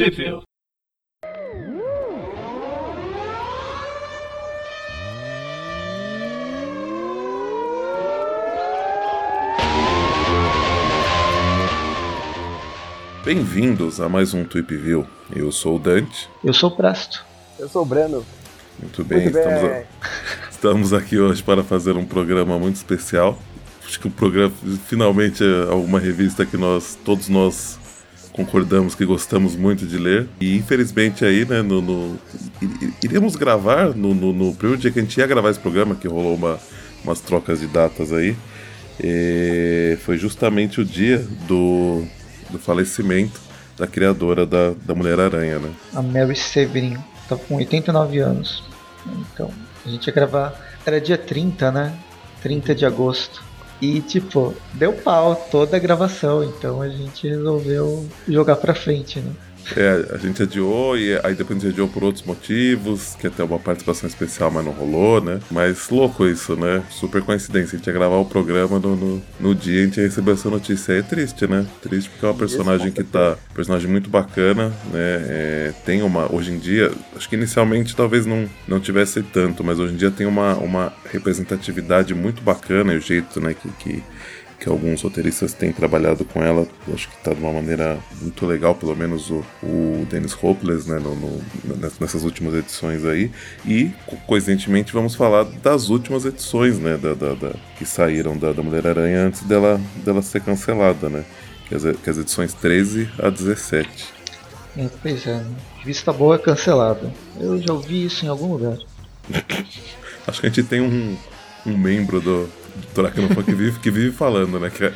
Tweepville. Bem-vindos a mais um Tweepville. Eu sou o Dante. Eu sou o Presto. Eu sou o Breno. Muito bem, Muito bem. Estamos, a- estamos aqui hoje para fazer um programa muito especial. Acho que o programa finalmente é alguma revista que nós todos nós concordamos que gostamos muito de ler. E infelizmente aí, né, no, no- iríamos gravar no, no, no primeiro dia que a gente ia gravar esse programa, que rolou uma, umas trocas de datas aí. foi justamente o dia do, do falecimento da criadora da, da Mulher-Aranha, né? A Mary Severin. Tava com 89 anos. Então, a gente ia gravar. Era dia 30, né? 30 de agosto. E, tipo, deu pau toda a gravação. Então a gente resolveu jogar pra frente, né? É, a gente adiou e aí depois a gente adiou por outros motivos, que até uma participação especial, mas não rolou, né? Mas louco isso, né? Super coincidência. A gente ia gravar o programa no, no, no dia a gente ia receber essa notícia. É triste, né? Triste porque é uma personagem que tá. Personagem muito bacana, né? É, tem uma. Hoje em dia, acho que inicialmente talvez não, não tivesse tanto, mas hoje em dia tem uma, uma representatividade muito bacana e o jeito, né, que. que que alguns roteiristas têm trabalhado com ela, eu acho que está de uma maneira muito legal, pelo menos o, o Dennis Hopeless, né, no, no- ness- nessas últimas edições aí. E, co- coincidentemente, vamos falar das últimas edições, né, da, da- da- que saíram da, da Mulher-Aranha antes dela, dela ser cancelada, né, que as, que as edições 13 a 17. É, pois é, né? Vista boa cancelada. Eu já ouvi isso em algum lugar. Acho que a gente tem um, um membro do, do Toracano que vive, que vive falando, né, que, é,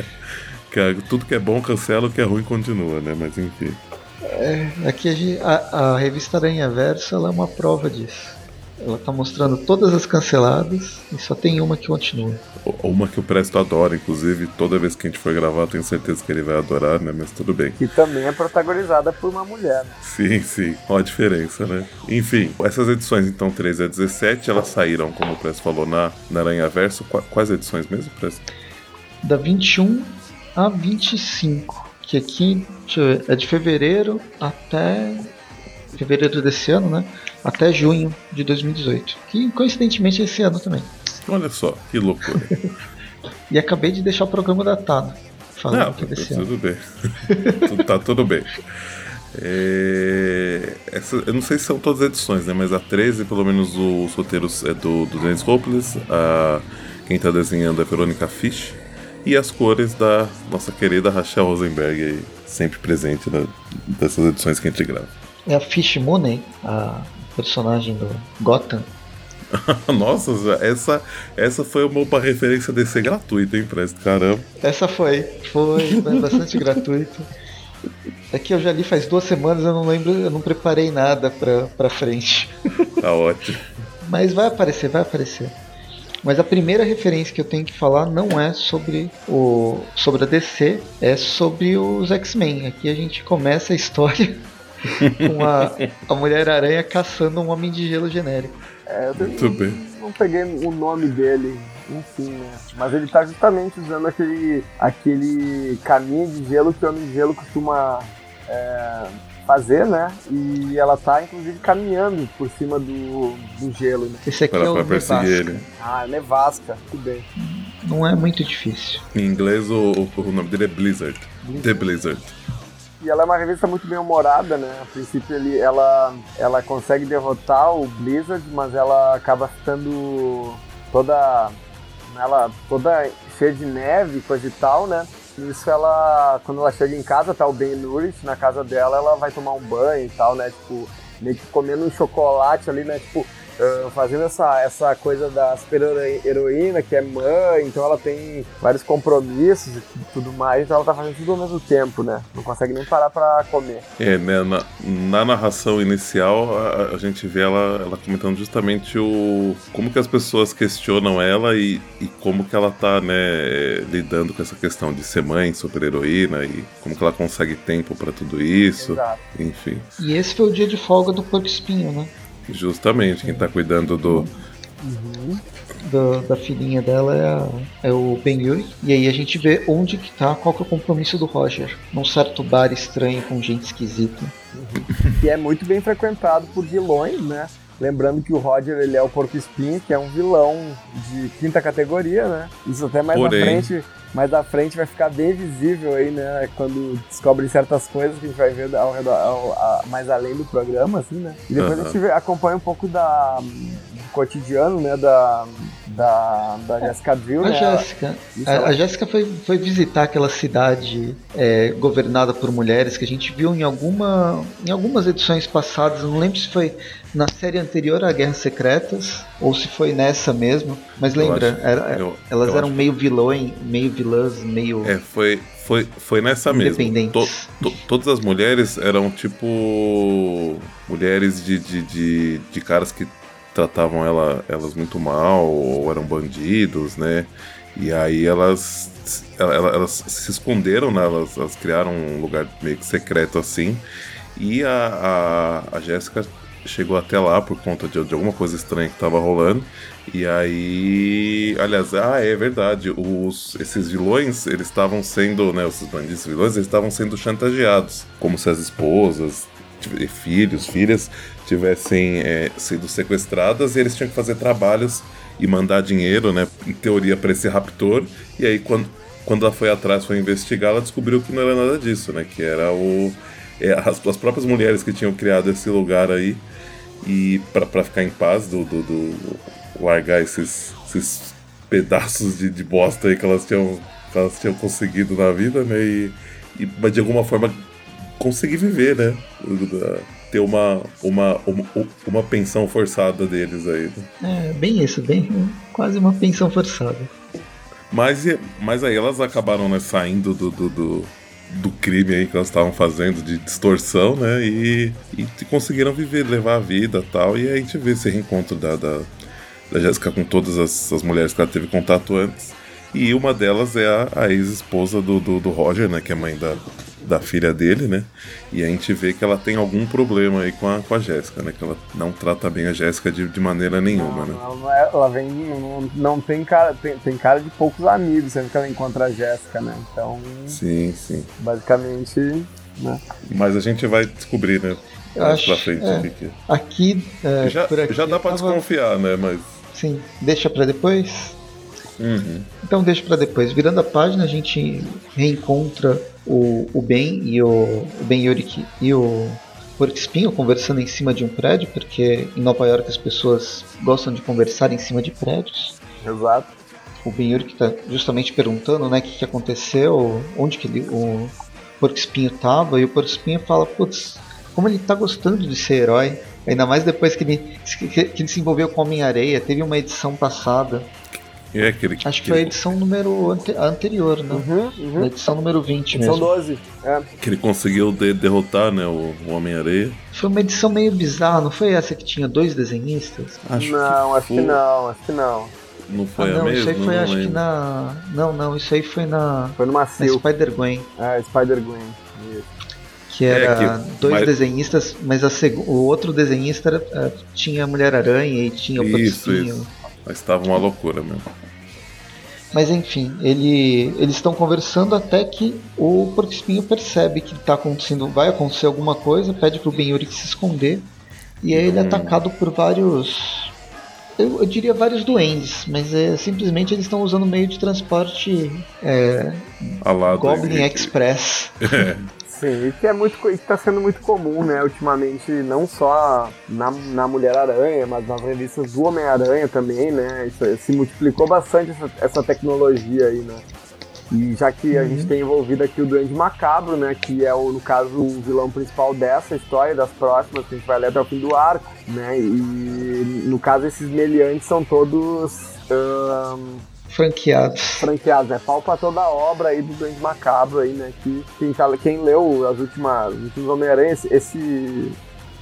que é- tudo que é bom cancela, o que é ruim continua, né, mas enfim. Aqui a, a, revista Aranha Verso ela é uma prova disso. Ela tá mostrando todas as canceladas e só tem uma que continua. Uma que o Presto adora, inclusive, toda vez que a gente for gravar, tenho certeza que ele vai adorar, né? Mas tudo bem. Que também é protagonizada por uma mulher. né? Sim, sim. Olha a diferença, né? Enfim, essas edições, então, 13 a 17, elas saíram, como o Presto falou, na, na Aranha Verso. Qua- Quais edições mesmo, Presto? Da 21 a 25. Que aqui deixa eu ver, é de fevereiro até. Fevereiro desse ano, né? Até junho de 2018. Que coincidentemente é esse ano também. Olha só, que loucura. E acabei de deixar o programa datado. Falando Não, que desse ano. tudo bem. Tá tudo bem. É, essa- eu não sei se são todas as edições, né? Mas a 13, pelo menos os roteiros é do, do Dennis Hopeless. A, quem tá desenhando é Verônica Fish. E as cores da nossa querida Rachel Rosenberg, aí, sempre presente na, dessas edições que a gente grava. É a Fish Mooney, a personagem do Gotham. Nossa, essa, essa foi uma, referência DC gratuita, hein, Presto? Caramba. Essa foi, foi, foi bastante gratuito. É que eu já li faz duas semanas, eu não lembro, eu não preparei nada pra, pra frente. Tá ótimo. Mas vai aparecer, vai aparecer. Mas a primeira referência que eu tenho que falar não é sobre o sobre a DC, é sobre os X-Men. Aqui a gente começa a história com a, a Mulher-Aranha caçando um Homem de Gelo genérico. É, eu Muito bem. não peguei o nome dele, enfim, né? Mas ele tá justamente usando aquele, aquele caminho de gelo que o Homem de Gelo costuma é, fazer, né? E ela tá, inclusive, caminhando por cima do, do gelo, né? Esse aqui Pra, é o Nevasca. ele. Ah, nevasca, tudo bem. Não é muito difícil. Em inglês, o, o- o nome dele é Blizzard. The Blizzard. E ela é uma revista muito bem humorada, né? A princípio ele, ela, ela consegue derrotar o Blizzard, mas ela acaba ficando toda. Ela toda cheia de neve, coisa e tal, né? Isso ela. Quando ela chega em casa, tá o Ben Nourish na casa dela, ela vai tomar um banho e tal, né? Tipo, meio que comendo um chocolate ali, né? Tipo, ah, fazendo essa, essa coisa da super heroína, que é mãe, então ela tem vários compromissos e tudo mais, então ela tá fazendo tudo ao mesmo tempo, né? Não consegue nem parar pra comer. É, né, na, na narração inicial, a, a gente vê ela, ela comentando justamente o como que as pessoas questionam ela e, e como que ela tá, né, lidando com essa questão de ser mãe, super-heroína e como que ela consegue tempo pra tudo isso. Exato. Enfim, E esse foi o dia de folga do Porco Espinho, né? Justamente quem tá cuidando do, Uhum. Da, da, filhinha dela é, a, é o Ben Yuri. E aí a gente vê onde que tá, qual que é o compromisso do Roger. Num certo bar estranho com gente esquisita. Uhum. Que é muito bem frequentado por vilões, né? Lembrando que o Roger ele é o Porco Espinho, que é um vilão de quinta categoria, né? Isso até mais Porém... na frente mais à frente vai ficar bem visível aí, né? Quando descobrem certas coisas que a gente vai ver ao redor, ao, ao, mais além do programa, assim, né? E depois uhum. a gente acompanha um pouco da, cotidiano, né? Da, da, da Jessica Drill, a né? Jéssica. A, a Jéssica foi, foi visitar aquela cidade é, governada por mulheres que a gente viu em, alguma, em algumas edições passadas. Não lembro se foi na série anterior a Guerras Secretas, ou se foi nessa mesmo, mas lembra, acho, era, eu, elas eu eram meio vilões, meio vilãs, meio. É, foi, foi, foi nessa mesmo. To, to, todas as mulheres eram tipo. mulheres de, de, de, de caras que tratavam ela, elas muito mal, ou eram bandidos, né? E aí elas, elas, elas se esconderam, né? elas, elas criaram um lugar meio que secreto assim. E a, a, a Jéssica chegou até lá por conta de, de alguma coisa estranha que estava rolando. E aí, aliás, ah, é verdade, os, esses vilões, eles estavam sendo, né, esses bandidos vilões, eles estavam sendo chantageados, como se as esposas, filhos, filhas tivessem é, sido sequestradas e eles tinham que fazer trabalhos e mandar dinheiro, né, em teoria para esse raptor. E aí quando quando ela foi atrás, foi investigar, ela descobriu que não era nada disso, né, que era o é, as, as próprias mulheres que tinham criado esse lugar aí e para ficar em paz do, do, do largar esses, esses pedaços de, de, bosta aí que elas tinham, que elas tinham conseguido na vida, né? E, e mas de alguma forma conseguir viver, né? Ter uma, uma, uma, uma pensão forçada deles aí. Né? É, bem isso, bem quase uma pensão forçada. Mas, mas aí elas acabaram né, saindo do, do, do do crime aí que elas estavam fazendo de distorção, né? E, e conseguiram viver, levar a vida tal. E aí a gente vê esse reencontro da, da, da Jéssica com todas as, as mulheres que ela teve contato antes. E uma delas é a, a ex-esposa do, do, do, Roger, né? Que é mãe da, da filha dele, né? E a gente vê que ela tem algum problema aí com a, com a Jéssica, né? Que ela não trata bem a Jéssica de, de maneira nenhuma, né? Ela, é, ela vem. Não, não tem cara. Tem, tem cara de poucos amigos sempre que ela encontra a Jéssica, né? Então. Sim, sim. Basicamente. Né? Mas a gente vai descobrir, né? Eu acho, pra frente, é, que... aqui, é, já, aqui, já dá pra tava... desconfiar, né? Mas. Sim, deixa pra depois. Uhum. Então deixa para depois. Virando a página, a gente reencontra o, o Ben e o, o Ben Yurik e o Porco Espinho conversando em cima de um prédio, porque em Nova York as pessoas gostam de conversar em cima de prédios. Exato. O Ben Yurik está justamente perguntando né, o que, que aconteceu, onde que ele, o Porco Espinho estava, e o Porco Espinho fala, putz, como ele está gostando de ser herói. Ainda mais depois que ele, que, que ele se envolveu com Homem-Areia. Teve uma edição passada é, aquele, Acho que foi a edição número ante anterior, né? Uhum, uhum. A edição número 20 edição mesmo. 12. É. Que ele conseguiu de derrotar né, o, o Homem-Areia. Foi uma edição meio bizarra, não foi essa que tinha dois desenhistas? Acho não, que acho foi... que não, acho que não. Não foi ah, não, a mesma? Isso aí foi, acho lembro. que na. Não, não, isso aí foi na. Foi numa Spider-Gwen. Ah, Spider-Gwen. Que era é que, dois mas... desenhistas, mas seg... o outro desenhista era, uh, tinha Mulher-Aranha e tinha o Isso, isso. Mas estava uma loucura mesmo. Mas enfim, ele, eles estão conversando até que o Porco Espinho percebe que tá acontecendo, vai acontecer alguma coisa, pede pro Ben Yuri se esconder. E aí ele é hum. atacado por vários. Eu, eu, diria vários duendes, mas é, simplesmente eles estão usando meio de transporte é, Goblin Express. É. Sim, e que é muito que está sendo muito comum, né, ultimamente, não só na, na Mulher-Aranha, mas nas revistas do Homem-Aranha também, né? Isso, se multiplicou bastante essa, essa tecnologia aí, né? E já que a uhum. gente tem envolvido aqui o Duende Macabro, né? Que é, o, no caso, o vilão principal dessa história, das próximas, que a gente vai ler até o fim do arco, né? E no caso, esses meliantes são todos. Um, franqueados. Franqueados, né? Pau pra toda a obra aí do Duende Macabro aí, né? Que quem, quem leu as últimas, os últimos Homem-Aranha, esse,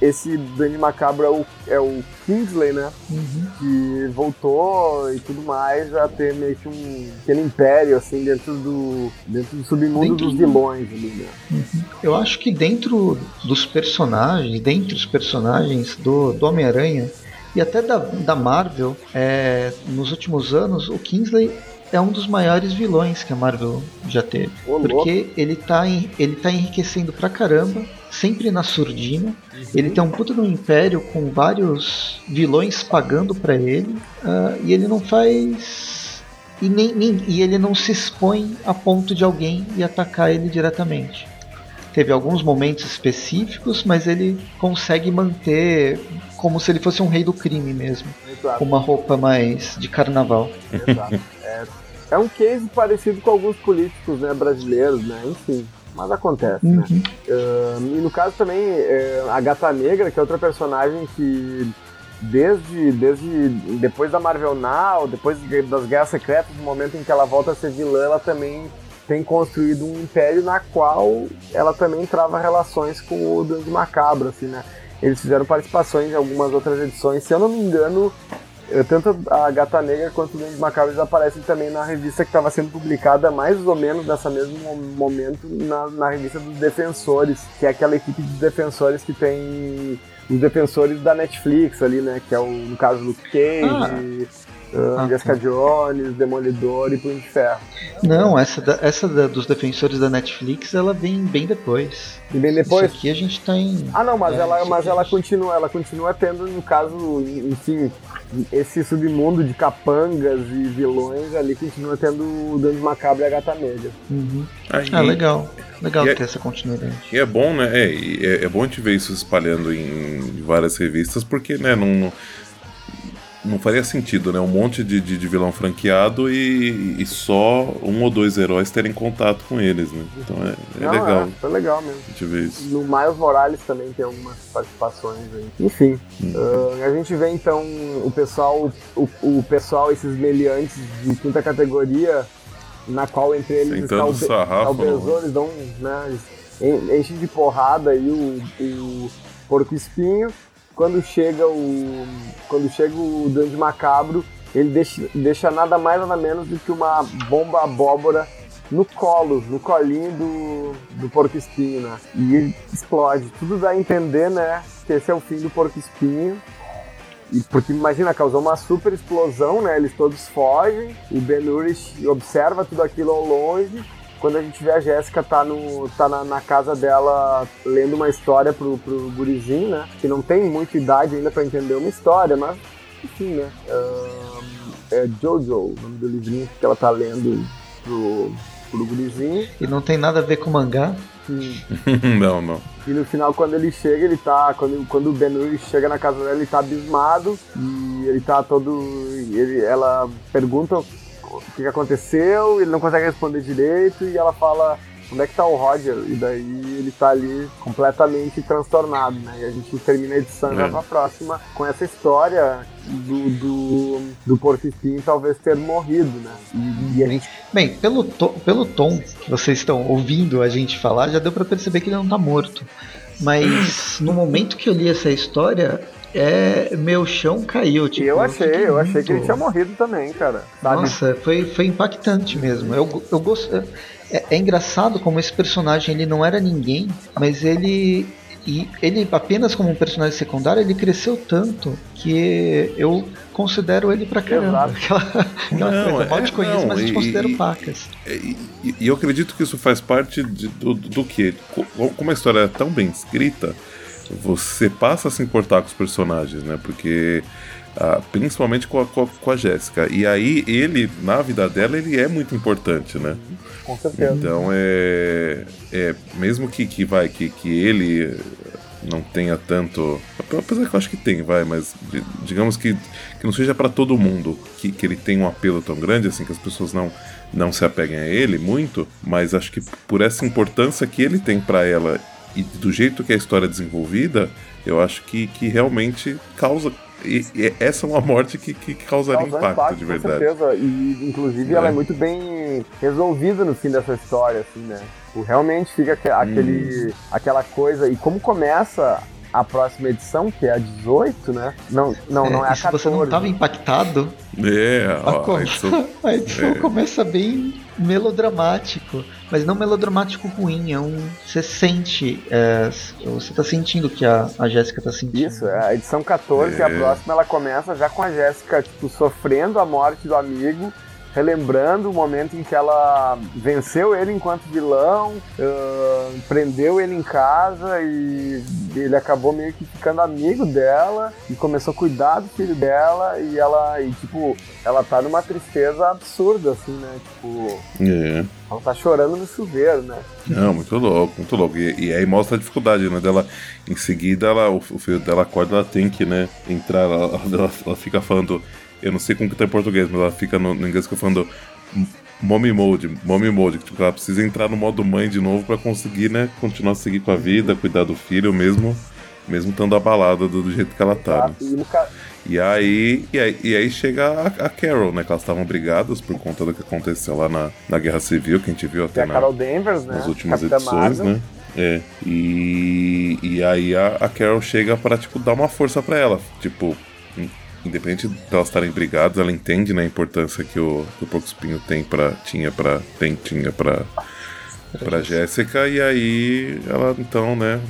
esse Duende Macabro é o, é o Kingsley, né? Uhum. Que voltou e tudo mais a ter meio que um pequeno império, assim, dentro do, dentro do submundo dentro dos vilões ali, né? Uhum. Eu acho que dentro dos personagens, dentre os personagens do, do Homem-Aranha, E até da, da Marvel, é, nos últimos anos, o Kingsley é um dos maiores vilões que a Marvel já teve. Ô, porque ele tá, em- ele tá enriquecendo pra caramba, sempre na surdina. Uhum. Ele tem um de um império com vários vilões pagando pra ele. ah, e ele não faz. E, nem, nem- e ele não se expõe a ponto de alguém ir atacar ele diretamente. Teve alguns momentos específicos, mas ele consegue manter como se ele fosse um rei do crime mesmo, com Exato, uma roupa mais de carnaval. exato. É, é um case parecido com alguns políticos né, brasileiros, né? Enfim, mas acontece, né? Uhum. Ahn, e no caso também, é, a Gata Negra, que é outra personagem que desde, desde depois da Marvel Now, depois das Guerras Secretas, no momento em que ela volta a ser vilã, ela também tem construído um império na qual ela também trava relações com o Duende Macabro, assim, né? Eles fizeram participações em algumas outras edições, se eu não me engano, eh, tanto a Gata Negra quanto o Duende Macabro aparecem também na revista que estava sendo publicada mais ou menos nessa mesmo mo- momento na, na revista dos Defensores, que é aquela equipe de defensores que tem os defensores da Netflix ali, né? Que é o, no caso, Luke Cage, ah, Ah, Jessica Jones, Demolidor e Punho de Ferro. Não, essa, da- essa da- dos defensores da Netflix, ela vem bem depois. E bem depois. Isso aqui a gente tá em. Ah não, mas É, ela, mas ela gente- continua, ela continua tendo, no caso, enfim, esse submundo de capangas e vilões ali continua tendo o Duende Macabro e a Gata Negra. Uhum. Aí- Ah, legal. Legal E é- ter essa continuidade. E é bom, né? É, é, é bom a gente ver isso espalhando em, em várias revistas, porque, né, não, não, não faria sentido, né? Um monte de, de, de vilão franqueado e, e só um ou dois heróis terem contato com eles, né? Então é, é Não, legal É, foi legal mesmo. a gente ver isso. No Miles Morales também tem algumas participações aí. Enfim, ah, a gente vê então o pessoal, o, o pessoal, esses meliantes de quinta categoria, na qual entre eles Sentando está o, sarrafo, tá o Besouro, eles dão, né, eles en- enchem de porrada aí o, o porco espinho. Quando chega o. Quando chega o Duende Macabro, ele deixa, deixa nada mais nada menos do que uma bomba abóbora no colo, no colinho do, do porco espinho, né? E explode. Tudo dá a entender, né? Que esse é o fim do porco espinho. E porque imagina, causou uma super explosão, né? Eles todos fogem. O Ben Urich observa tudo aquilo ao longe. Quando a gente vê a Jéssica tá, no, tá na, na casa dela lendo uma história pro, pro gurizinho, né? Que não tem muita idade ainda pra entender uma história, mas enfim, né? Ahn, é Jojo, o nome do livrinho que ela tá lendo pro, pro gurizinho. E não tem nada a ver com mangá. não, não. E no final, quando ele chega, ele tá. Quando, quando o Ben Urich chega na casa dela, ele tá abismado. E ele tá todo. Ele, ela pergunta o que, aconteceu, ele não consegue responder direito. E ela fala: onde é que tá o Roger? E daí ele tá ali completamente transtornado, né? E a gente termina a edição É. já pra próxima com essa história do, do, do Porco Espinho talvez ter morrido, né? E, e a gente. Bem, pelo, to- pelo tom que vocês estão ouvindo a gente falar, já deu pra perceber que ele não tá morto. Mas no momento que eu li essa história, é, meu chão caiu. Tipo, eu achei, fiquei eu achei que ele muito- tinha morrido também, cara. Sabe? Nossa, foi, foi impactante mesmo. Eu, eu gosto. É, é engraçado como esse personagem ele não era ninguém, mas ele. E ele apenas como um personagem secundário, ele cresceu tanto que eu considero ele pra caramba. Aquela, aquela Não, coisa, é- te conheço, não, mas eu te e- considero e- pacas. E, e- e eu acredito que isso faz parte de- do, do que? Como a história é tão bem escrita, você passa a se importar com os personagens, né? Porque. ah, principalmente com a, com a, Jéssica. E aí, ele, na vida dela, ele é muito importante, né? Com certeza. Então é. é mesmo que, que vai, que, que ele não tenha tanto. Apesar que eu acho que tem, vai, mas di- digamos que, que não seja pra todo mundo que, que ele tem um apelo tão grande assim que as pessoas não, não se apeguem a ele muito, mas acho que por essa importância que ele tem pra ela e do jeito que a história é desenvolvida, eu acho que, que realmente causa. E, e essa é uma morte que, que causaria Causou impacto, de verdade. Com certeza. E, inclusive, ela É. é muito bem resolvida no fim dessa história, assim, né? Tipo, realmente fica aque- aquele, Hum. aquela coisa. E como começa a próxima edição, que é a 18, né? Não, não, é, não é a 14. Se você não estava impactado, é, ó, a, a edição, a edição é. começa bem melodramático, mas não melodramático ruim, é um. Você sente, é, você tá sentindo que a, a Jéssica tá sentindo. Isso, é, a edição 14, é. a próxima, ela começa já com a Jéssica, tipo, sofrendo a morte do amigo relembrando o momento em que ela venceu ele enquanto vilão, uh, prendeu ele em casa e ele acabou meio que ficando amigo dela e começou a cuidar do filho dela e ela, e tipo, ela tá numa tristeza absurda, assim, né? Tipo. É. Ela tá chorando no chuveiro, né? Não, muito louco, muito louco. E, e aí mostra a dificuldade, né? Dela, em seguida, ela, o, o filho dela acorda, ela tem que, né, entrar, ela, ela, ela fica falando eu não sei como que tá em português, mas ela fica no, no inglês que eu falando mommy mode, mommy mode, que tipo, ela precisa entrar no modo mãe de novo para conseguir, né, continuar a seguir com a vida, cuidar do filho mesmo, mesmo estando abalada do, do jeito que ela tá. Né? E aí, e aí, e aí chega a, a, Carol, né? Que elas estavam brigadas por conta do que aconteceu lá na, na Guerra Civil, que a gente viu até na, Danvers, né? nas últimas Capitã edições, Marvel. né? É. E, e aí a, a Carol chega para tipo, dar uma força para ela. Tipo, independente de elas estarem brigadas, ela entende né, a importância que o, o Porco Espinho tem para tinha para tem tinha para para Jéssica e aí ela então, né,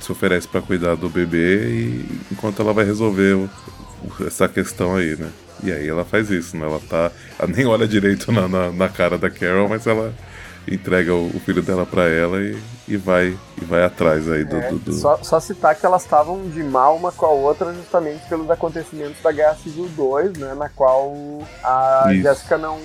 se oferece para cuidar do bebê e enquanto ela vai resolver essa questão aí, né? E aí ela faz isso, né? Ela tá. Ela nem olha direito na, na, na cara da Carol, mas ela entrega o, o filho dela para ela e, e, vai e vai atrás aí do. É, do, do... Só, só, citar que elas estavam de mal uma com a outra justamente pelos acontecimentos da Guerra Civil 2, né? Na qual a Jéssica não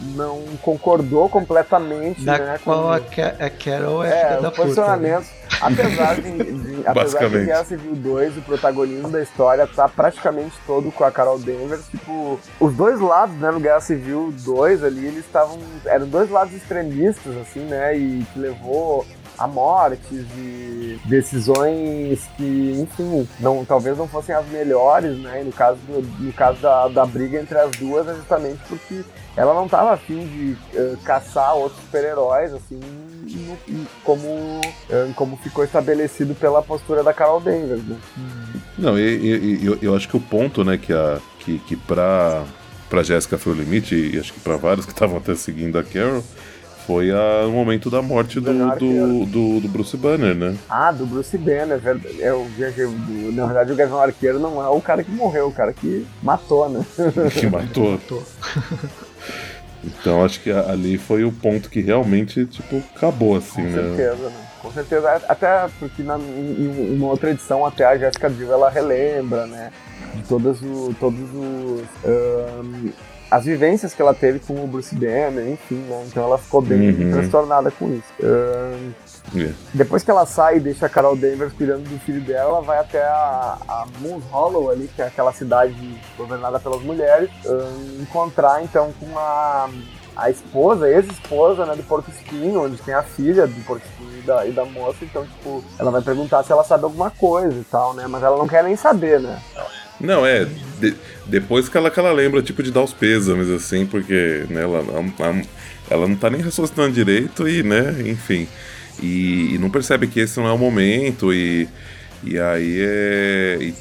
não concordou completamente, da né? Qual com... a, a Carol é, é da posicionamento. Apesar de, de apesar de Guerra Civil 2, o protagonismo da história tá praticamente todo com a Carol Danvers, tipo, os dois lados, né, no Guerra Civil 2 ali, eles estavam, eram dois lados extremistas, assim, né, e que levou a mortes e decisões que, enfim, não, talvez não fossem as melhores, né? E no caso, do, no caso da, da briga entre as duas é justamente porque ela não estava afim de uh, caçar outros super-heróis, assim, no, como, uh, como ficou estabelecido pela postura da Carol Danvers, né? Não, e, e, eu, eu acho que o ponto, né, que, a, que, que pra, pra Jéssica foi o limite, e acho que para vários que estavam até seguindo a Carol, foi a, o momento da morte do, do, do, do, Bruce Banner, né? Ah, do Bruce Banner, é o Na verdade, o Gavião Arqueiro não é o cara que morreu, o cara que matou, né? Que matou. matou. Então acho que ali foi o ponto que realmente, tipo, acabou assim, Com né? Com certeza, né? Com certeza. Até porque na, em uma outra edição até a Jessica Biel ela relembra, né? De todas o, todos os. Um, as vivências que ela teve com o Bruce Banner, enfim, né? Então ela ficou bem uhum. transtornada com isso. Um, yeah. Depois que ela sai e deixa a Carol Danvers cuidando do filho dela, ela vai até a, a Moon Hollow ali, que é aquela cidade governada pelas mulheres, um, encontrar então com a a esposa, ex-esposa, né, do Porco Espinho, onde tem a filha do Porco Espinho e da, e da moça, então, tipo, ela vai perguntar se ela sabe alguma coisa e tal, né, mas ela não quer nem saber, né. Não, é. De, depois que ela, que ela lembra, tipo, de dar os pêsames, assim, porque né, ela, ela, ela não tá nem raciocinando direito e, né, enfim. E, e, não percebe que esse não é o momento e, e aí é. E,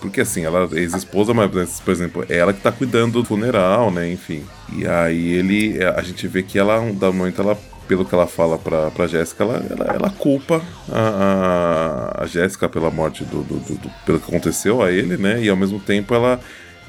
porque assim, ela é ex-esposa, mas, por exemplo, é ela que tá cuidando do funeral, né, enfim. E aí ele. A gente vê que ela, da momento, ela pelo que ela fala pra, pra Jéssica, ela, ela, ela, culpa a, a, a Jéssica pela morte do, do, do, do, pelo que aconteceu a ele, né? E ao mesmo tempo ela,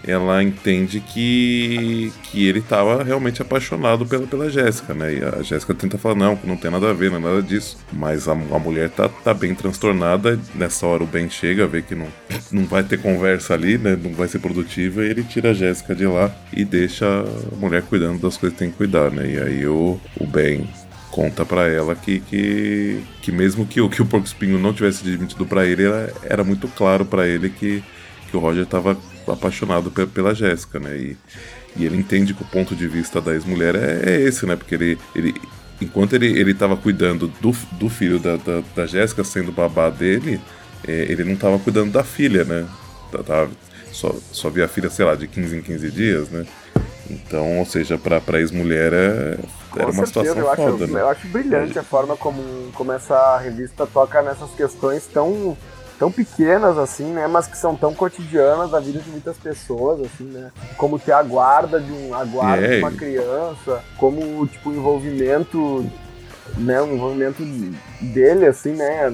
ela entende que, que ele estava realmente apaixonado pela, pela Jéssica, né? E a Jéssica tenta falar, não, não tem nada a ver, não é nada disso. Mas a, a mulher tá, tá bem transtornada, nessa hora o Ben chega, vê que não, não vai ter conversa ali, né? Não vai ser produtiva, e ele tira a Jéssica de lá e deixa a mulher cuidando das coisas que tem que cuidar, né? E aí o, o Ben conta para ela que, que, que mesmo que que o Porco Espinho não tivesse admitido para ele, era, era muito claro para ele que, que o Roger estava apaixonado pela, pela Jéssica, né? E, e ele entende que o ponto de vista da ex-mulher é, é, esse, né? Porque ele, ele enquanto ele, ele tava cuidando do, do filho da, da, da Jéssica, sendo babá dele, é, ele não estava cuidando da filha, né? Tava, só, só via a filha, sei lá, de 15 em 15 dias, né? Então, ou seja, pra, pra ex-mulher é, era uma certeza, situação eu foda, acho, né? Eu acho brilhante a forma como, como essa revista toca nessas questões tão tão pequenas assim, né, mas que são tão cotidianas da vida de muitas pessoas, assim, né? Como ter a guarda de um a guarda de uma criança, como tipo o envolvimento né, um envolvimento dele, assim, né,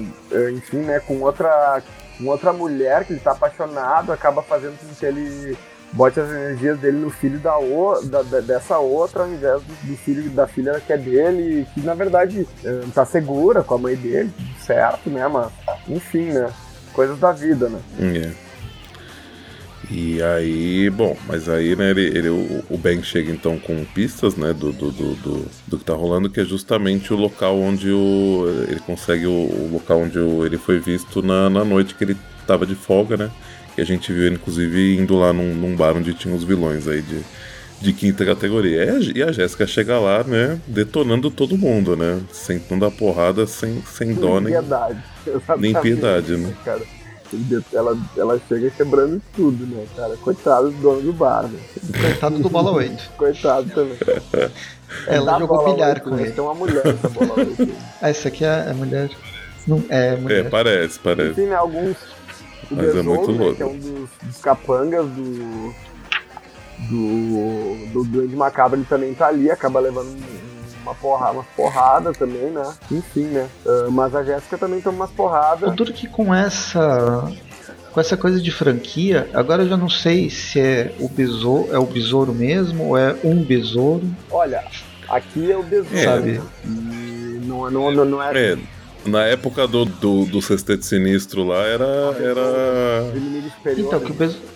enfim, né, com outra, com outra mulher que ele tá apaixonado, acaba fazendo com que ele bote as energias dele no filho da, o, da, da dessa outra, ao invés do, do, filho da filha que é dele, que na verdade eh, tá segura com a mãe dele, certo, né, mas, enfim, né, coisas da vida, né. É. E aí, bom, mas aí, né, ele, ele o, o Ben chega então com pistas, né, do, do, do, do, do que tá rolando, que é justamente o local onde o. Ele consegue o, o local onde o, ele foi visto na, na noite que ele tava de folga, né? E a gente viu ele, inclusive, indo lá num, num bar onde tinha os vilões aí de, de quinta categoria. E a, a Jéssica chega lá, né, detonando todo mundo, né? Sentando a porrada sem, sem dó nem. Piedade. Nem piedade, né? Cara ela, ela chega quebrando tudo, né, cara? Coitado do dono do bar, né? Coitado do bola 8. Coitado também. Ela jogou bilhar com ele. Tem uma mulher essa bola 8. ah, essa aqui é a mulher. Não, é, mulher. é, parece, parece. Enfim, né, alguns. O Mas é muito louco. que é um dos, dos capangas do. Do, do Grande Macabro, ele também tá ali, acaba levando uma porrada, uma porrada também, né? Enfim, né? Uh, mas a Jéssica também toma umas porradas. O duro que com essa. Com essa coisa de franquia, agora eu já não sei se é o besouro, é o besouro mesmo ou é um besouro. Olha, aqui é o besouro, é. sabe? não, não, não, não é... é. Na época do, do, do Sexteto Sinistro lá era. era... Então, que o besouro.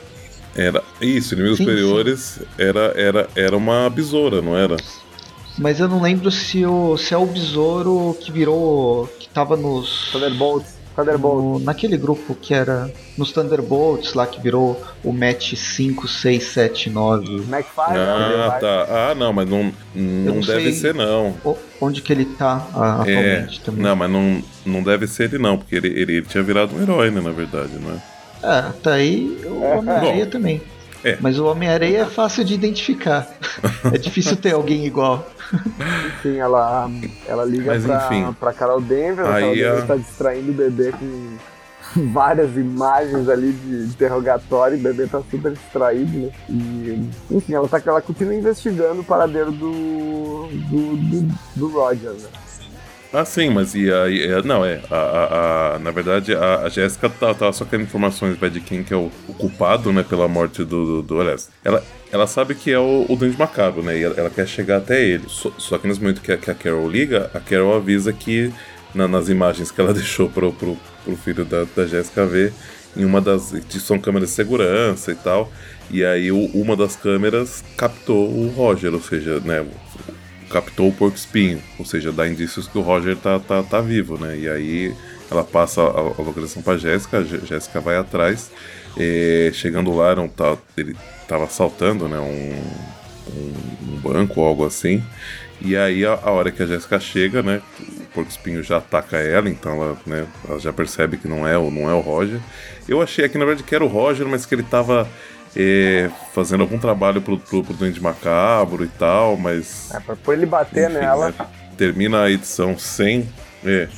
Era. Isso, inimigos sim, superiores sim. Era, era, era uma besoura, não era? Mas eu não lembro se, o, se é o besouro que virou. que tava nos. Thunderbolts. Thunderbolts. No, naquele grupo que era. Nos Thunderbolts lá que virou o match 5, 6, 7, 9. McFire, ah, tá. Ah, não, mas não, não, não deve ser não. Onde que ele tá ah, é, atualmente também. Não, mas não, não deve ser ele não, porque ele, ele, ele tinha virado um herói, né, na verdade, não é? Ah, tá aí o Homem-Areia também. É. Mas o Homem-Areia é fácil de identificar. é difícil ter alguém igual. Enfim, ela, ela liga Mas, pra, enfim, pra Carol Denver, a Carol Denver está distraindo o bebê com várias imagens ali de interrogatório, o bebê tá super distraído, né? E, enfim, ela tá ela continua investigando o paradeiro do, do, do, do Roger, né? Ah, sim, mas e aí. Não, é. A, a, a, na verdade, a, a Jéssica tá, tá só querendo informações de quem que é o, o culpado, né, pela morte do, do, do Ela, ela sabe que é o, o Duende Macabro, né? E ela, ela, quer chegar até ele. Só, só que nesse momento que a, que a Carol liga, a Carol avisa que na, nas imagens que ela deixou pro, pro, pro filho da, da Jéssica ver, em uma das. são câmeras de segurança e tal. E aí uma das câmeras captou o Roger, ou seja, né? Captou o porco espinho, ou seja, dá indícios que o Roger tá, tá, tá vivo, né? E aí ela passa a, a localização para Jéssica, Jéssica vai atrás, e, chegando lá, não tá, ele tava assaltando, né? Um, um, um banco ou algo assim. E aí a, a hora que a Jéssica chega, né? O porco espinho já ataca ela, então ela, né, ela já percebe que não é, não é o Roger. Eu achei aqui na verdade que era o Roger, mas que ele tava é, fazendo algum trabalho pro, pro, pro Duende Macabro e tal, mas. É, pra por ele bater enfim, nela. Né, termina a edição sem. É,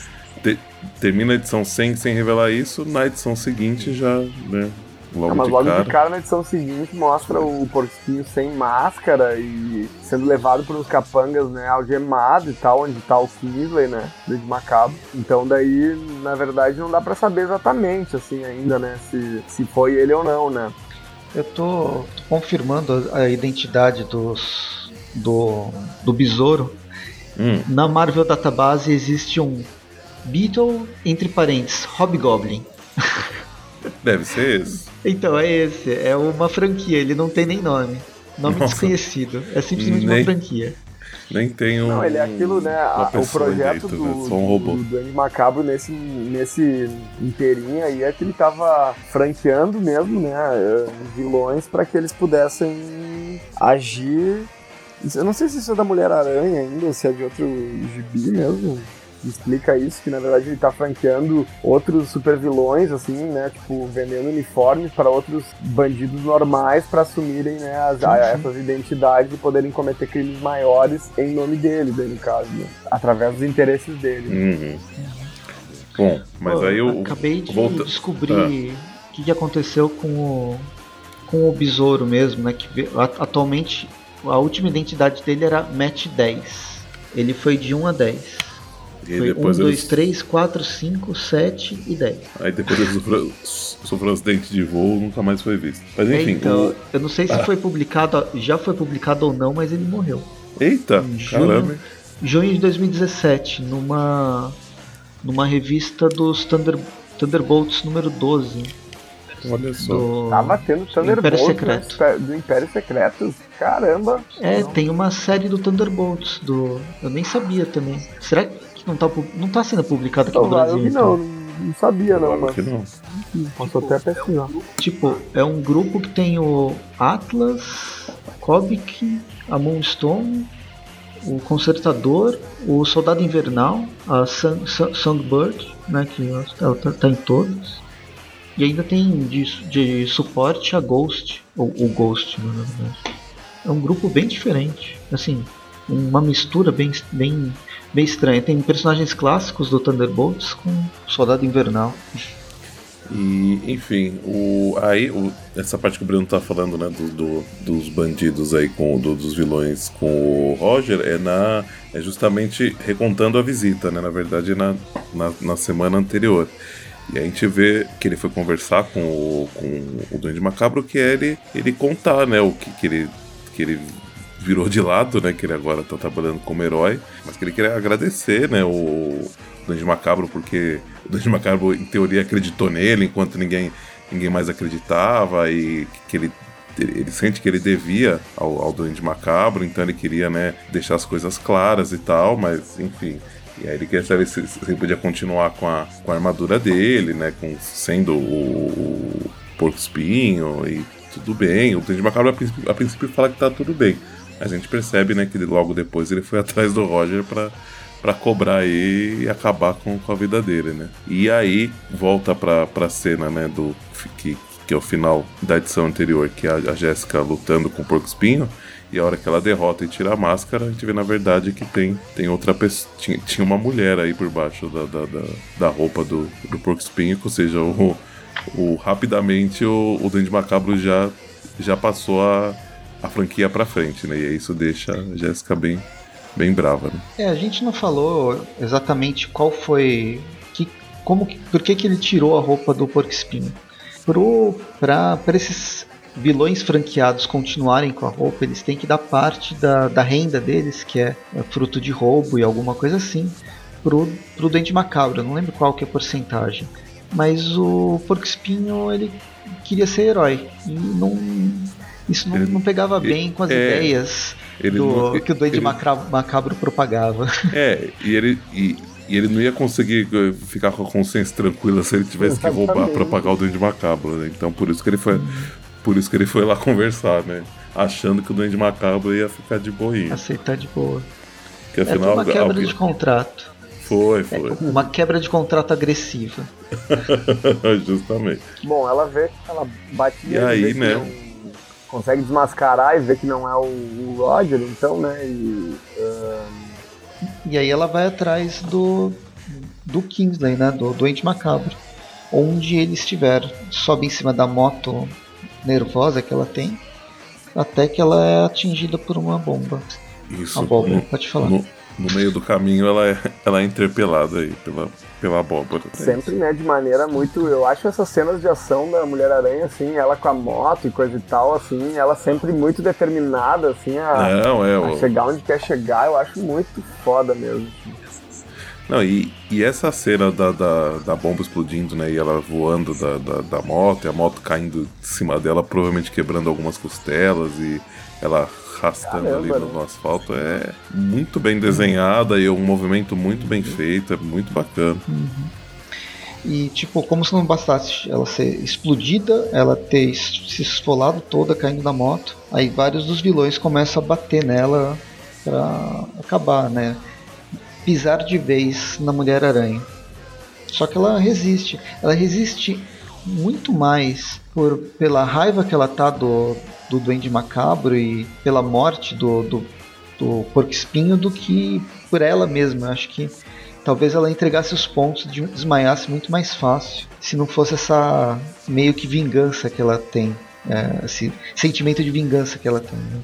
te, termina a edição sem, sem revelar isso, na edição seguinte já, né? Logo, mas de, logo cara. de cara na edição seguinte mostra o porquinho sem máscara e sendo levado pelos capangas, né, algemado e tal, onde tá o Kingsley, né, de macabro. Então daí, na verdade, não dá para saber exatamente, assim, ainda, né, se, se foi ele ou não, né. Eu tô, tô confirmando a, a, identidade dos, do, do besouro. Hum. Na Marvel Database existe um Beetle, entre parênteses, Hobgoblin. Deve ser esse. Então, é esse. É uma franquia, ele não tem nem nome. Nome Nossa. desconhecido. É simplesmente nem, uma franquia. Nem tem um. Não, ele é aquilo, né? A, o projeto dentro, do, né? Só um robô. do Macabro nesse, nesse inteirinho aí é que ele tava franqueando mesmo, né? Eh, vilões para que eles pudessem agir. Eu não sei se isso é da Mulher-Aranha ainda, ou se é de outro gibi mesmo explica isso, que na verdade ele tá franqueando outros super vilões, assim, né? Tipo, vendendo uniformes para outros bandidos normais para assumirem, né, as, a, essas identidades e poderem cometer crimes maiores em nome dele, daí no caso, né? Através dos interesses dele. Uhum. Bom, mas Pô, aí eu. Acabei de volta- descobrir Ah. o que, que aconteceu com o, com o besouro mesmo, né? Que atualmente a última identidade dele era Match 10. Ele foi de 1 a 10. E Foi 1, depois 2, eles, 3, 4, 5, 7 e 10. aí depois ele sofreu, sofreu um acidente de voo nunca mais foi visto. Mas enfim, então, o- eu não sei se foi publicado, já foi publicado ou não, mas ele morreu. Eita, em junho. caramba. Junho de 2017, numa numa revista dos Thunder, Thunderbolts número 12 Olha só. do Tava tendo Thunderbolt Império do Secreto. Do Império Secreto. Caramba! É, tem uma série do Thunderbolts do eu nem sabia também. Será que não tá não tá sendo publicado aqui no Provável Brasil? que então? não, não sabia não, Claro mas que não. posso até pesquisar. Tipo, é um grupo que tem o Atlas, Kobik, a Moonstone, o Concertador, o Soldado Invernal, a Sun- Sun- Songbird, né, que ela tá, tá em todos. E ainda tem de, de suporte a Ghost, ou o Ghost, na verdade. É um grupo bem diferente, assim, uma mistura bem, bem, bem estranha. Tem personagens clássicos do Thunderbolts com Soldado Invernal. E, enfim, o, aí o- essa parte que o Bruno tá falando, né, do, do- dos bandidos aí, com, do- dos vilões com o Roger, é, na, é justamente recontando a visita, né, na verdade, na, na, na semana anterior. E a gente vê que ele foi conversar com o, com o Duende Macabro, que é ele, ele contar, né, o que, que, ele, que ele virou de lado, né, que ele agora tá trabalhando como herói, mas que ele queria agradecer, né, o Duende Macabro, porque o Duende Macabro, em teoria, acreditou nele, enquanto ninguém, ninguém mais acreditava, e que ele ele sente que ele devia ao, ao Duende Macabro, então ele queria, né, deixar as coisas claras e tal, mas enfim. E aí ele queria saber se, se ele podia continuar com a, com a armadura dele, né, com, sendo o, o porco espinho e tudo bem. O Duende Macabro a princípio, a princípio fala que tá tudo bem, a gente percebe, né, que logo depois ele foi atrás do Roger para para cobrar aí e acabar com, com a vida dele, né? E aí volta pra, pra cena, né, do que, que é o final da edição anterior, que é a, a Jéssica lutando com o Porco Espinho, e a hora que ela derrota e tira a máscara, a gente vê na verdade que tem, tem outra. Tinha, tinha uma mulher aí por baixo da, da, da, da roupa do, do Porco Espinho, ou seja, o, o, rapidamente o, o Dente Macabro já, já passou a, a franquia pra frente, né? E isso deixa a Jéssica bem, bem brava, né? É, a gente não falou exatamente qual foi. Que, como, por que, que ele tirou a roupa do porco espinho. Para esses vilões franqueados continuarem com a roupa, eles têm que dar parte da, da renda deles, que é, é fruto de roubo e alguma coisa assim, pro, pro Dente Macabro. Eu não lembro qual que é a porcentagem. Mas o porco espinho ele queria ser herói. E não, isso não, Ele- não pegava ele- bem com as é, ideias Ele do, não- que o Duende ele- Macabro, Macabro propagava. É, e ele, e, e ele não ia conseguir eh, ficar com a consciência tranquila se ele tivesse que roubar pra pagar o Duende Macabro, né? Então por isso que ele foi. Por isso que ele foi lá conversar, né? Achando que o Duende Macabro ia ficar de boinha. Aceitar de boa. Que É foi afinal. uma quebra alguém- de contrato. Foi, É foi. uma quebra de contrato agressiva. Justamente. Bom, ela vê que ela bate E aí, né? Consegue desmascarar e vê que não é o, o Roger, então, né? E, ah, E aí ela vai atrás do do Kingsley, né? Do doente macabro. Onde ele estiver. Sobe em cima da moto nervosa que ela tem. Até que ela é atingida por uma bomba. Isso. Abóbora, No, pode falar. no, no meio do caminho ela é, ela é interpelada aí pela, pela abóbora. sempre, né, de maneira muito. Eu acho essas cenas de ação da Mulher-Aranha, assim, ela com a moto e coisa e tal, assim, ela sempre muito determinada, assim, a, Não, é. a chegar onde quer chegar, eu acho muito foda mesmo. Não, e, e essa cena da, da, da bomba explodindo, né? E ela voando da, da, da moto, e a moto caindo de cima dela, provavelmente quebrando algumas costelas e ela arrastando ali Caramba, no, né? no asfalto. É muito bem desenhada e um movimento muito bem feito, é muito bacana. E tipo, como se não bastasse ela ser explodida, ela ter se esfolado toda caindo da moto, aí vários dos vilões começam a bater nela pra acabar, né? Pisar de vez na Mulher Aranha. Só que ela resiste. Ela resiste muito mais por, pela raiva que ela tá do, do Duende Macabro e pela morte do, do, do Porco Espinho do que por ela mesma. Eu acho que talvez ela entregasse os pontos, desmaiasse muito mais fácil, se não fosse essa meio que vingança que ela tem, é, esse sentimento de vingança que ela tem. Né?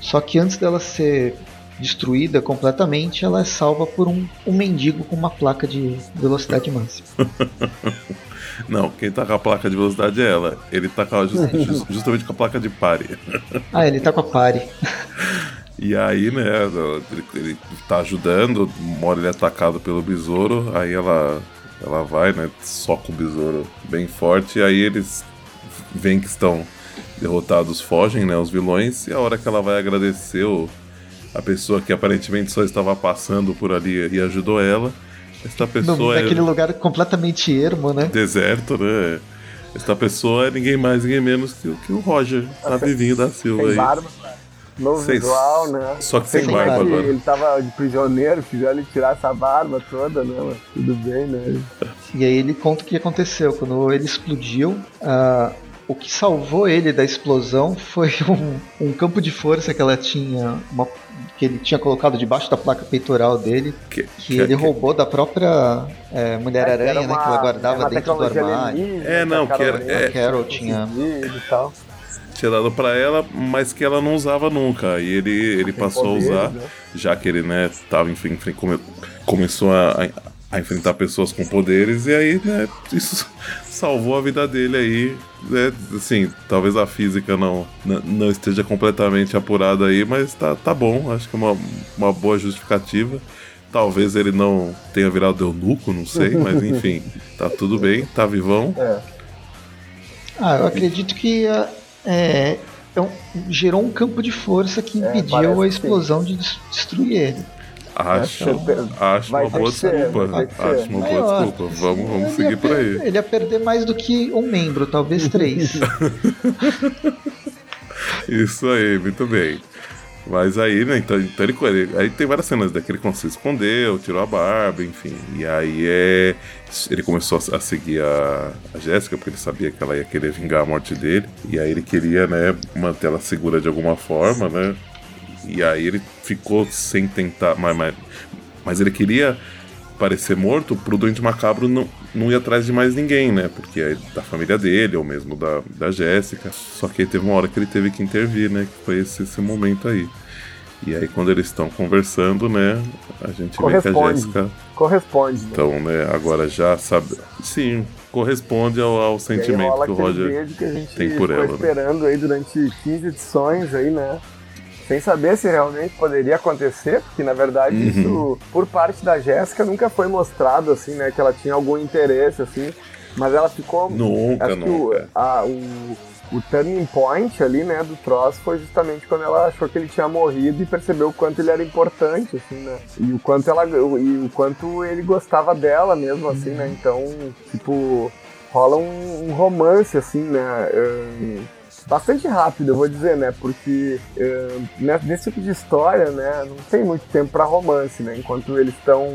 Só que antes dela ser destruída completamente, ela é salva por um, um mendigo com uma placa de velocidade máxima. Não, quem tá com a placa de velocidade é ela. Ele tá com a, just, justamente com a placa de pare. Ah, ele tá com a pare. E aí, né, ele, ele tá ajudando, uma hora ele é atacado pelo besouro, aí ela, ela vai, né, soca o besouro bem forte, e aí eles veem que estão derrotados, fogem, né, os vilões, e a hora que ela vai agradecer o, a pessoa que aparentemente só estava passando por ali e ajudou ela, esta pessoa no, é... Naquele lugar completamente ermo, né? Deserto, né? Esta pessoa é ninguém mais, ninguém menos que, que o Roger, a Vivinho da Silva Sem aí. barba, novo Sem- visual, né? Só que sem Sei barba é agora. Ele tava de prisioneiro, fizeram ele tirar essa barba toda, né? Mas tudo bem, né? E aí ele conta o que aconteceu. Quando ele explodiu, ah, o que salvou ele da explosão foi um, um campo de força que ela tinha. uma- que ele tinha colocado debaixo da placa peitoral dele, Que, que ele roubou da própria é, Mulher-Aranha, Era né? Que ela guardava dentro do armário. É, não, a que era- é. A Carol tinha- e tal. tinha dado pra ela, mas que ela não usava nunca. E ele, ele passou a usar, né? já que ele, né, tava, enfim, enfim, come- começou a, a enfrentar pessoas com poderes, e aí, né, isso salvou a vida dele aí. Né, assim, talvez a física não, não, não esteja completamente apurada aí, mas tá, tá bom, acho que é uma, uma boa justificativa. Talvez ele não tenha virado eunuco, não sei, mas enfim, tá tudo bem, tá vivão. É. Ah, eu acredito que é, é um- gerou um campo de força que É, impediu parece a que explosão de des- destruir ele. Acho, Então, acho uma boa desculpa. Acho uma boa desculpa. Vamos, vamos seguir por aí. Ele ia perder mais do que um membro, talvez três. Isso aí, muito bem. Mas aí, né, então, então ele, ele- aí tem várias cenas daquele que ele se escondeu, tirou a barba, enfim. E aí é. Ele começou a, a seguir a, a Jéssica, porque ele sabia que ela ia querer vingar a morte dele. E aí ele queria, né, manter ela segura de alguma forma, né? E aí ele ficou sem tentar. Mas, mas, mas ele queria parecer morto pro Doente Macabro não, não ir atrás de mais ninguém, né? Porque é da família dele, ou mesmo da, da Jéssica. Só que aí teve uma hora que ele teve que intervir, né? Que foi esse, esse momento aí. E aí quando eles estão conversando, né? A gente vê que a. Jéssica. Corresponde. Né? Então, né, agora já sabe. Sim, corresponde ao, ao sentimento que o Roger. que a gente tem por ela, né? esperando aí durante 15 edições aí, né? Sem saber se realmente poderia acontecer, porque na verdade Uhum. isso, por parte da Jéssica, nunca foi mostrado, assim, né? Que ela tinha algum interesse, assim. Mas ela ficou. Nunca, acho que o, nunca. a- o, o turning point ali, né, do troço foi justamente quando ela achou que ele tinha morrido e percebeu o quanto ele era importante, assim, né? E o quanto ela e o quanto ele gostava dela mesmo, assim, né? Então, tipo, rola um, um romance, assim, né? ahn, bastante rápido, eu vou dizer, né? Porque ne- nesse tipo de história, né, não tem muito tempo pra romance, né? Enquanto eles estão.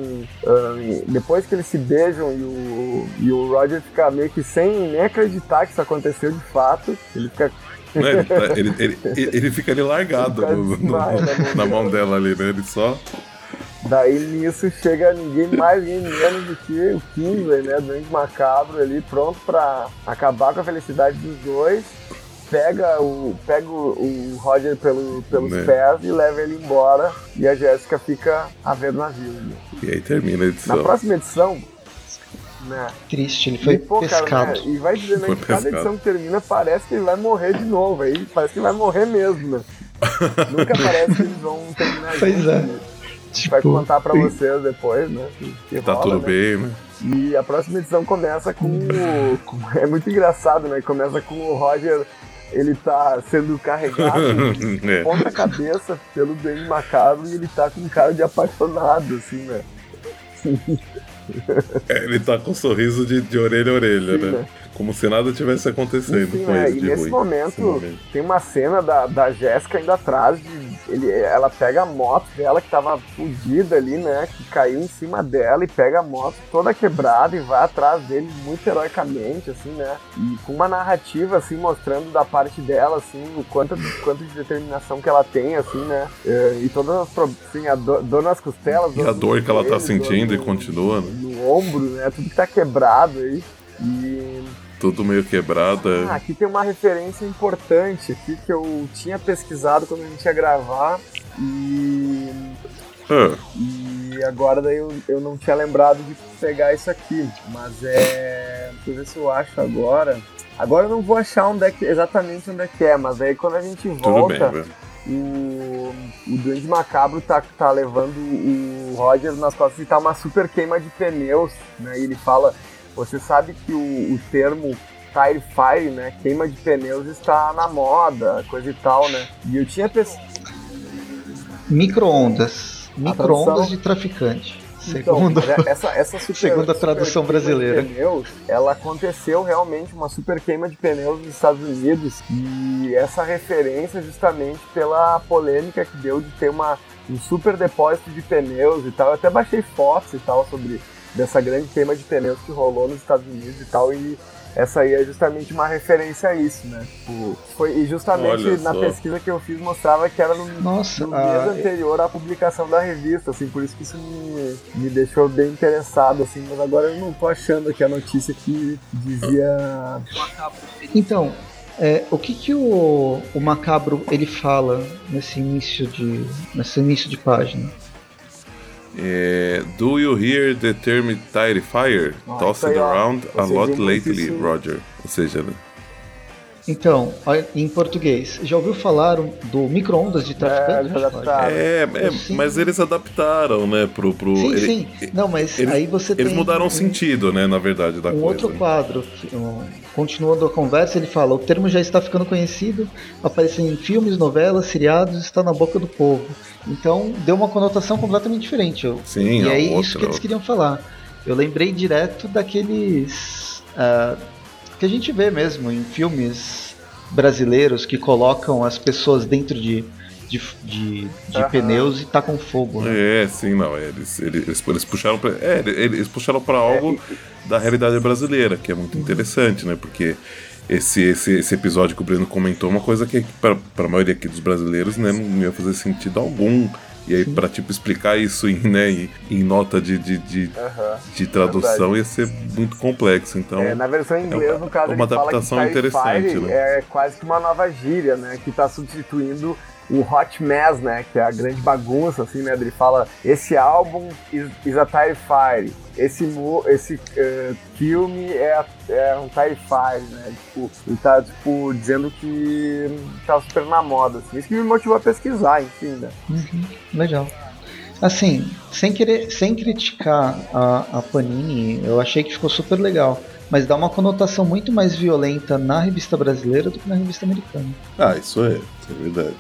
ahn, depois que eles se beijam e o, e o Roger fica meio que sem nem acreditar que isso aconteceu de fato, ele fica Né, ele, tá- ele, ele, ele- fica ali largado no- no- desmaia na mão dela ali, né? Ele só. Daí nisso chega ninguém mais, ninguém menos do que o Kingsley, né? Doente macabro ali, pronto pra acabar com a felicidade dos dois. Pega o, pega o, Roger pelo, pelos Né. pés e leva ele embora. E a Jéssica fica a ver o navio. né? E aí termina a Na edição. próxima edição, né? Triste, ele foi e, pô, cara, pescado. né, e vai dizer, né, Foi que cada edição que termina parece que ele vai morrer de novo. Aí parece que ele vai morrer mesmo, né? Nunca parece que eles vão terminar Pois é. né? A gente vai Tipo, contar pra vocês depois, né? que- que Tá rola, tudo né? bem, né? E a próxima edição começa com, o- com- É muito engraçado, né? Começa com o Roger. Ele tá sendo carregado É. ponta cabeça pelo Duende Macabro e ele tá com cara de apaixonado, assim, né? É, Ele tá com um sorriso de, de orelha a orelha, Sim, né? né? Como se nada tivesse acontecendo Enfim, com né? ele E de nesse momento, Esse momento. tem uma cena da, da Jéssica indo atrás de ele, ela pega a moto dela que tava fodida ali, né? Que caiu em cima dela e pega a moto toda quebrada e vai atrás dele muito heroicamente, assim, né? E com uma narrativa, assim, mostrando da parte dela, assim, o quanto, quanto de determinação que ela tem, assim, né? É, e todas as, assim, a dor, dor nas costelas. E a dor que ela tá sentindo e continua, né? No ombro, né? Tudo que tá quebrado aí. E tudo meio quebrado. É. Ah, aqui tem uma referência importante aqui que eu tinha pesquisado quando a gente ia gravar e. Ah. E agora daí eu, eu não tinha lembrado de pegar isso aqui. Mas é. Deixa eu ver se eu acho agora. Agora eu não vou achar onde é que, exatamente onde é que é, mas aí quando a gente volta. Bem, o, o Duende Macabro tá, tá levando o Roger nas costas e tá uma super queima de pneus, né? E ele fala você sabe que o, o termo tire fire, né, queima de pneus está na moda, coisa e tal, né? E eu tinha pesquisado microondas, microondas de traficante. Então, segundo, essa, essa super, segundo a tradução brasileira. Pneus, ela aconteceu realmente uma super queima de pneus nos Estados Unidos e essa referência justamente pela polêmica que deu de ter uma, um super depósito de pneus e tal. Eu até baixei fotos e tal sobre dessa grande queima de pneus que rolou nos Estados Unidos e tal, e essa aí é justamente uma referência a isso, né? Tipo, foi, e justamente Olha na só. pesquisa que eu fiz mostrava que era no, Nossa, no mês ah, anterior à publicação da revista, assim, por isso que isso me, me deixou bem interessado, assim, mas agora eu não tô achando aqui a notícia que dizia. Então, é, o que que o, o Macabro ele fala nesse início de nesse início de página? É, Do you hear the term tire fire? Ah, Tossed around a lot lately. Roger. Ou seja, né? Então, em português, já ouviu falar do micro-ondas de traficante? É, é, é mas eles adaptaram, né, pro... pro sim, ele, sim. Não, mas eles, aí você Eles mudaram o sentido, né, na verdade, da um coisa. Um outro quadro, que, um, continuando a conversa, ele fala, o termo já está ficando conhecido, aparece em filmes, novelas, seriados, está na boca do povo. Então, deu uma conotação completamente diferente. Sim, E é outra, isso que eles queriam falar. Eu lembrei direto daqueles... Uh, que a gente vê mesmo em filmes brasileiros que colocam as pessoas dentro de, de, de, de uhum. pneus e tacam fogo. Né? É, sim, não. Eles, eles, eles puxaram pra, é, eles puxaram para algo é. da realidade brasileira, que é muito interessante, né? Porque esse, esse, esse episódio que o Breno comentou, uma coisa que para a maioria aqui dos brasileiros né, não ia fazer sentido algum. E aí, para tipo, explicar isso em, né, em, em nota de, de, de, uhum, de tradução verdade. ia ser muito complexo. Então, é, na versão em inglês, é no caso, uma adaptação interessante. Né? É quase que uma nova gíria, né? Que está substituindo o Hot Mess, né? Que é a grande bagunça, assim, né? Ele fala: esse álbum is, is a Tire Fire. Esse, esse uh, filme é, é um Tire Fire, né? Tipo, ele tá, tipo, dizendo que tá super na moda, assim. Isso que me motivou a pesquisar, enfim, né? Uhum, legal. Assim, sem querer, sem criticar a, a Panini, eu achei que ficou super legal mas dá uma conotação muito mais violenta na revista brasileira do que na revista americana. Ah, isso é, isso é verdade.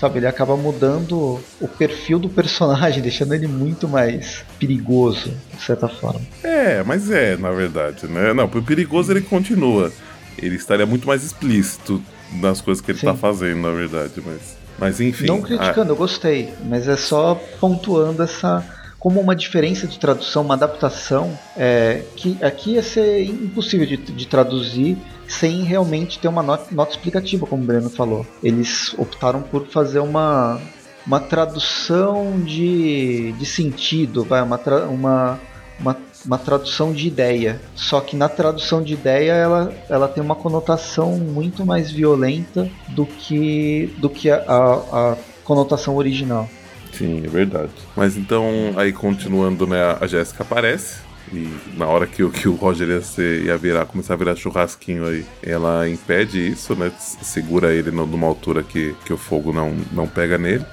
Sabe, ele acaba mudando o perfil do personagem, deixando ele muito mais perigoso, de certa forma. É, mas é, na verdade, né? Não, o perigoso ele continua. Ele estaria muito mais explícito nas coisas que ele está fazendo, na verdade, mas. Mas enfim. Não criticando, a... eu gostei, mas é só pontuando essa. Como uma diferença de tradução, uma adaptação, é, que aqui ia ser impossível de, de traduzir sem realmente ter uma nota, nota explicativa, como o Breno falou. Eles optaram por fazer uma, uma tradução de, de sentido, vai, uma, uma, uma, uma, tradução de ideia. Só que na tradução de ideia ela, ela tem uma conotação muito mais violenta do que, do que a, a, a conotação original. Sim, é verdade. Mas então, aí continuando, né, a Jéssica aparece e na hora que, que o Roger ia, ser, ia virar, começar a virar churrasquinho aí, ela impede isso, né? Segura ele numa altura que, que o fogo não, não pega nele.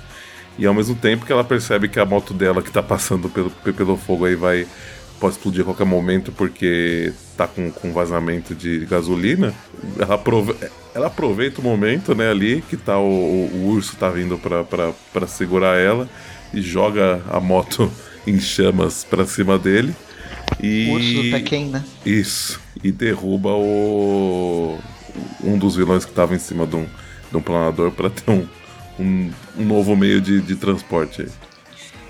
E ao mesmo tempo que ela percebe que a moto dela que tá passando pelo, pelo fogo aí vai. Pode explodir a qualquer momento porque tá com, com vazamento de gasolina. Ela, aprove ela aproveita o momento, né, ali que tá o, o, urso tá vindo para segurar ela e joga a moto em chamas para cima dele. E... Urso do Tekken, né? Isso. E derruba o. Um dos vilões que estava em cima de um, de um planador para ter um, um, um novo meio de, de transporte aí.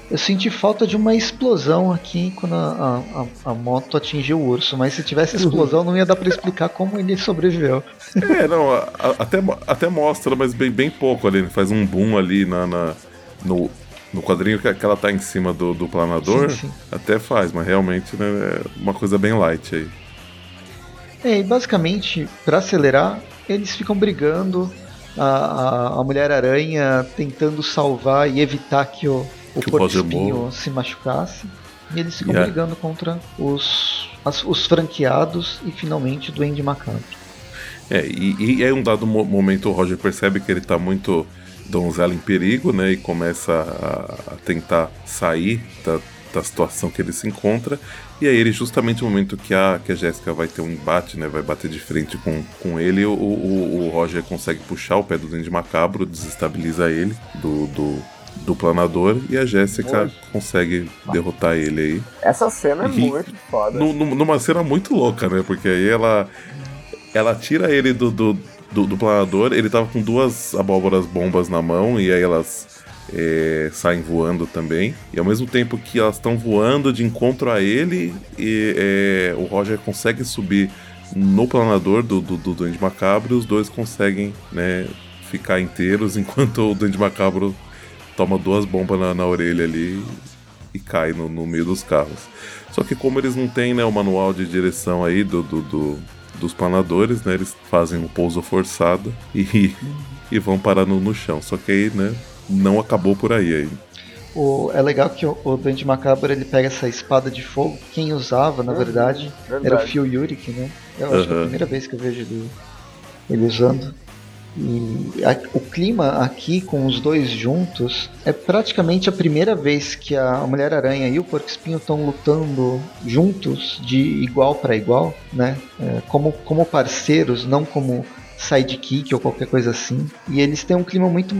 Eu senti falta de uma explosão aqui quando a, a, a moto atingiu o urso, mas se tivesse explosão não ia dar para explicar como ele sobreviveu. É, não, a, até, até mostra, mas bem, bem pouco ali. Ele faz um boom ali na, na no, no quadrinho que, que ela tá em cima do, do planador. Sim, sim. Até faz, mas realmente né, é uma coisa bem light aí. É, e basicamente, para acelerar, eles ficam brigando. A, a, a Mulher-Aranha tentando salvar e evitar que o o que Porco Espinho se machucasse. E eles ficam yeah. brigando contra os, as, os franqueados e finalmente o Duende Macabro. É, e, e aí um dado momento o Roger percebe que ele está muito donzela em perigo, né? E começa a, a tentar sair da, da situação que ele se encontra. E aí ele, justamente no momento que a, que a Jéssica vai ter um embate, né? Vai bater de frente com, com ele, o, o, o Roger consegue puxar o pé do Duende Macabro, desestabiliza ele do, do do planador e a Jéssica consegue derrotar ele aí. Essa cena é e, muito foda. Numa cena muito louca, né? Porque aí ela ela tira ele do, do, do, do planador, ele tava com duas abóboras bombas na mão e aí elas é, saem voando também. E ao mesmo tempo que elas estão voando de encontro a ele, e, é, o Roger consegue subir no planador do, do, do Duende Macabro e os dois conseguem né, ficar inteiros enquanto o Duende Macabro toma duas bombas na, na orelha ali e cai no, no, meio dos carros. Só que como eles não têm né, o manual de direção aí do, do, do dos planadores, né? Eles fazem um pouso forçado e, e vão parar no, no chão. Só que aí, né, não acabou por aí aí. O, é legal que o, o Dante Macabro ele pega essa espada de fogo. Quem usava, na uhum, verdade, verdade, era o Phil Yurik, né? Eu acho uhum. que é a primeira vez que eu vejo ele, ele usando. E a, o clima aqui com os dois juntos é praticamente a primeira vez que a Mulher-Aranha e o Porco-Espinho estão lutando juntos de igual para igual, né? É, como, como parceiros, não como sidekick ou qualquer coisa assim. E eles têm um clima muito,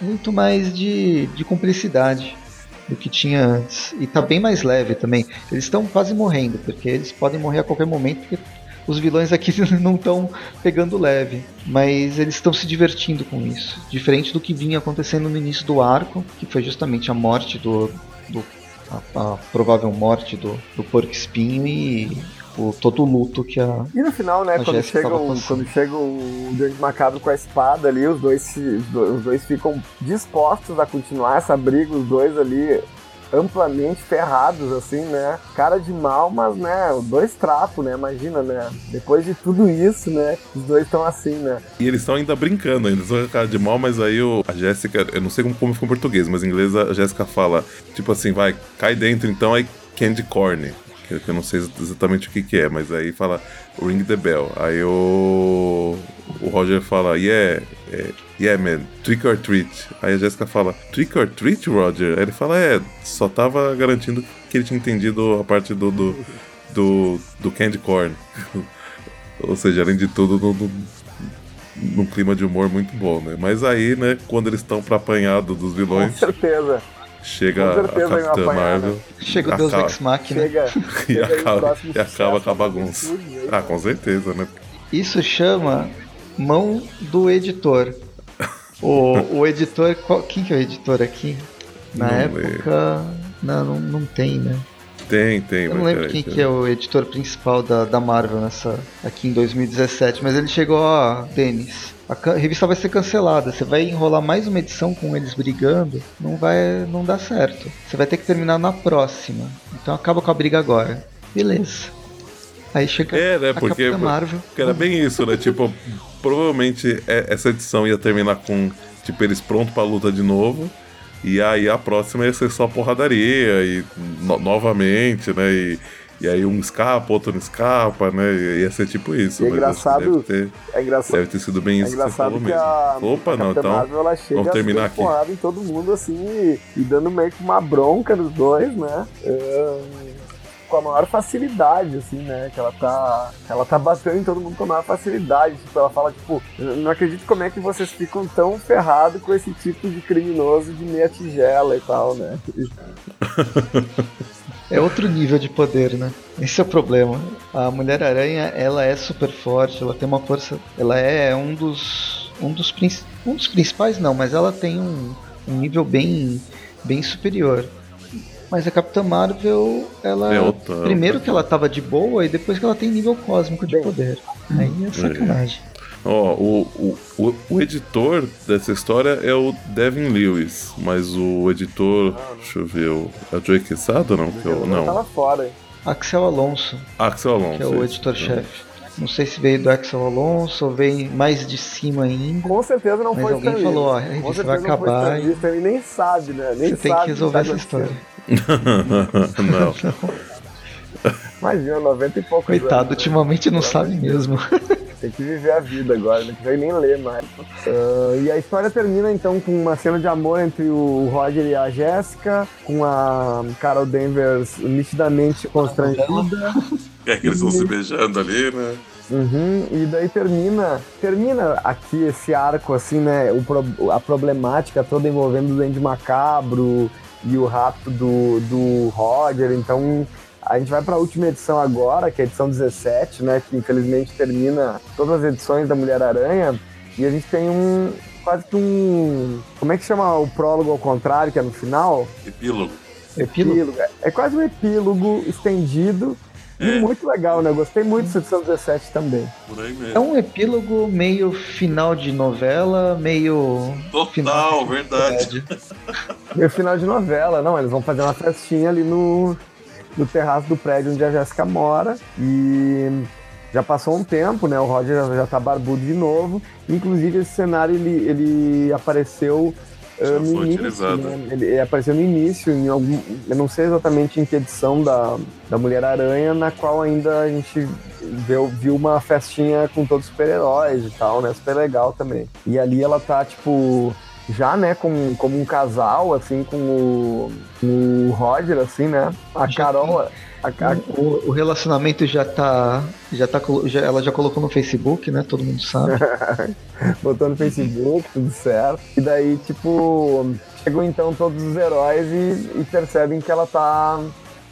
muito mais de, de cumplicidade do que tinha antes. E tá bem mais leve também. Eles estão quase morrendo, porque eles podem morrer a qualquer momento, porque os vilões aqui não estão pegando leve, mas eles estão se divertindo com isso. Diferente do que vinha acontecendo no início do arco, que foi justamente a morte do. do a, a, provável morte do, do porco espinho e o, todo o luto que a. E no final, né, quando chega, o, quando chega o Grande Macabro com a espada ali, os dois, os dois ficam dispostos a continuar essa briga, os dois ali amplamente ferrados, assim, né? Cara de mal, mas, né, dois trapos, né? Imagina, né? Depois de tudo isso, né? Os dois estão assim, né? E eles estão ainda brincando, eles são cara de mal, mas aí o, a Jéssica, eu não sei como, como ficou em português, mas em inglês a Jéssica fala, tipo assim, vai, cai dentro então, aí candy corn que eu não sei exatamente o que, que é, mas aí fala Ring the Bell. Aí o, o Roger fala, yeah, é, yeah, man, trick or treat. Aí a Jessica fala, trick or treat, Roger? Aí ele fala, é, só tava garantindo que ele tinha entendido a parte do, do, do, do candy corn. Ou seja, além de tudo, no, no, num clima de humor muito bom, né? Mas aí, né, quando eles estão pra apanhar dos vilões. Com certeza. Chega a Capitã Marvel. Chega o Deus Ex Machina. Chega, e, acaba, e acaba com a bagunça. Ah, com certeza, né? Isso chama mão do editor. O, o editor. Qual, quem que é o editor aqui? Na não época. Não, não, não tem, né? Tem, tem. Eu não lembro quem que é o editor principal da, da Marvel nessa, aqui em 2017, mas ele chegou, ó, Denis, a revista vai ser cancelada. Você vai enrolar mais uma edição com eles brigando, não vai, não dá certo. Você vai ter que terminar na próxima. Então acaba com a briga agora. Beleza. Aí chega é, né, a porque, Marvel. Porque era bem isso, né? tipo, provavelmente é, essa edição ia terminar com tipo eles prontos para luta de novo. E aí a próxima ia ser só porradaria e no, novamente, né? E, e aí um escapa, outro não escapa, né? Ia ser tipo isso. E é engraçado. Deve ter, é engraçado. Deve ter sido bem é isso que você falou mesmo. A, Opa, não, então. Marvel, ela chega vamos terminar aqui. em todo mundo assim e, e, dando meio que uma bronca nos dois, né? É, com a maior facilidade, assim, né? Que ela tá. Ela tá batendo em todo mundo com a maior facilidade. Tipo, ela fala, tipo, não acredito como é que vocês ficam tão ferrados com esse tipo de criminoso de meia tigela e tal, né? É outro nível de poder, né? Esse é o problema. A Mulher-Aranha, ela é super forte, ela tem uma força. Ela é um dos um dos, um dos principais não, mas ela tem um, um nível bem, bem superior. Mas a Capitã Marvel, ela. É outra, primeiro que ela tava de boa e depois que ela tem nível cósmico de poder. Aí é sacanagem. Ó, oh, o, o, o, editor dessa história é o Devin Lewis, mas o editor, deixa eu ver, é o Joey Quesada ou não? Que eu, não. Tava fora, hein? Axel Alonso. Axel Alonso. Que é o editor-chefe. Não sei se veio do Axel Alonso ou veio mais de cima ainda. Com certeza não mas foi alguém falou, ó, a revista vai acabar. E... Ele nem sabe, né? Nem você tem que resolver essa história. Não. Imagina, 90 e poucos Coitado, anos, ultimamente né? não sabe mesmo. Tem que viver a vida agora, não consegue nem ler mais. Uh, e a história termina então com uma cena de amor entre o Roger e a Jéssica, com a Carol Danvers nitidamente constrangida. É que eles estão se beijando ali, né? Uhum, e daí termina, termina aqui esse arco, assim, né? O, a problemática toda envolvendo o Duende Macabro e o rato do, do Roger. Então a gente vai para a última edição agora, que é a edição 17, né? Que infelizmente termina todas as edições da Mulher-Aranha. E a gente tem um. quase que um. Como é que chama o prólogo ao contrário, que é no final? Epílogo. Epílogo. epílogo. É quase um epílogo estendido. Muito legal, né? Gostei muito dessa edição 17 também. Por aí mesmo. É um epílogo meio final de novela, meio. Total, verdade. meio final de novela. Não, eles vão fazer uma festinha ali no, no terraço do prédio onde a Jéssica mora. E já passou um tempo, né? O Roger já, já tá barbudo de novo. Inclusive, esse cenário ele, ele apareceu uh, no início. Né? Ele apareceu no início, em algum. Eu não sei exatamente em que edição da, da Mulher-Aranha, na qual ainda a gente viu, viu uma festinha com todos os super-heróis e tal, né? Super legal também. E ali ela tá, tipo já, né, como, como um casal, assim, com o, com o Roger, assim, né? A já Carol. A, a... O, o, relacionamento já tá. Já tá já, ela já colocou no Facebook, né? Todo mundo sabe. Botou no Facebook, tudo certo. E daí, tipo, chegam então todos os heróis e, e percebem que ela tá.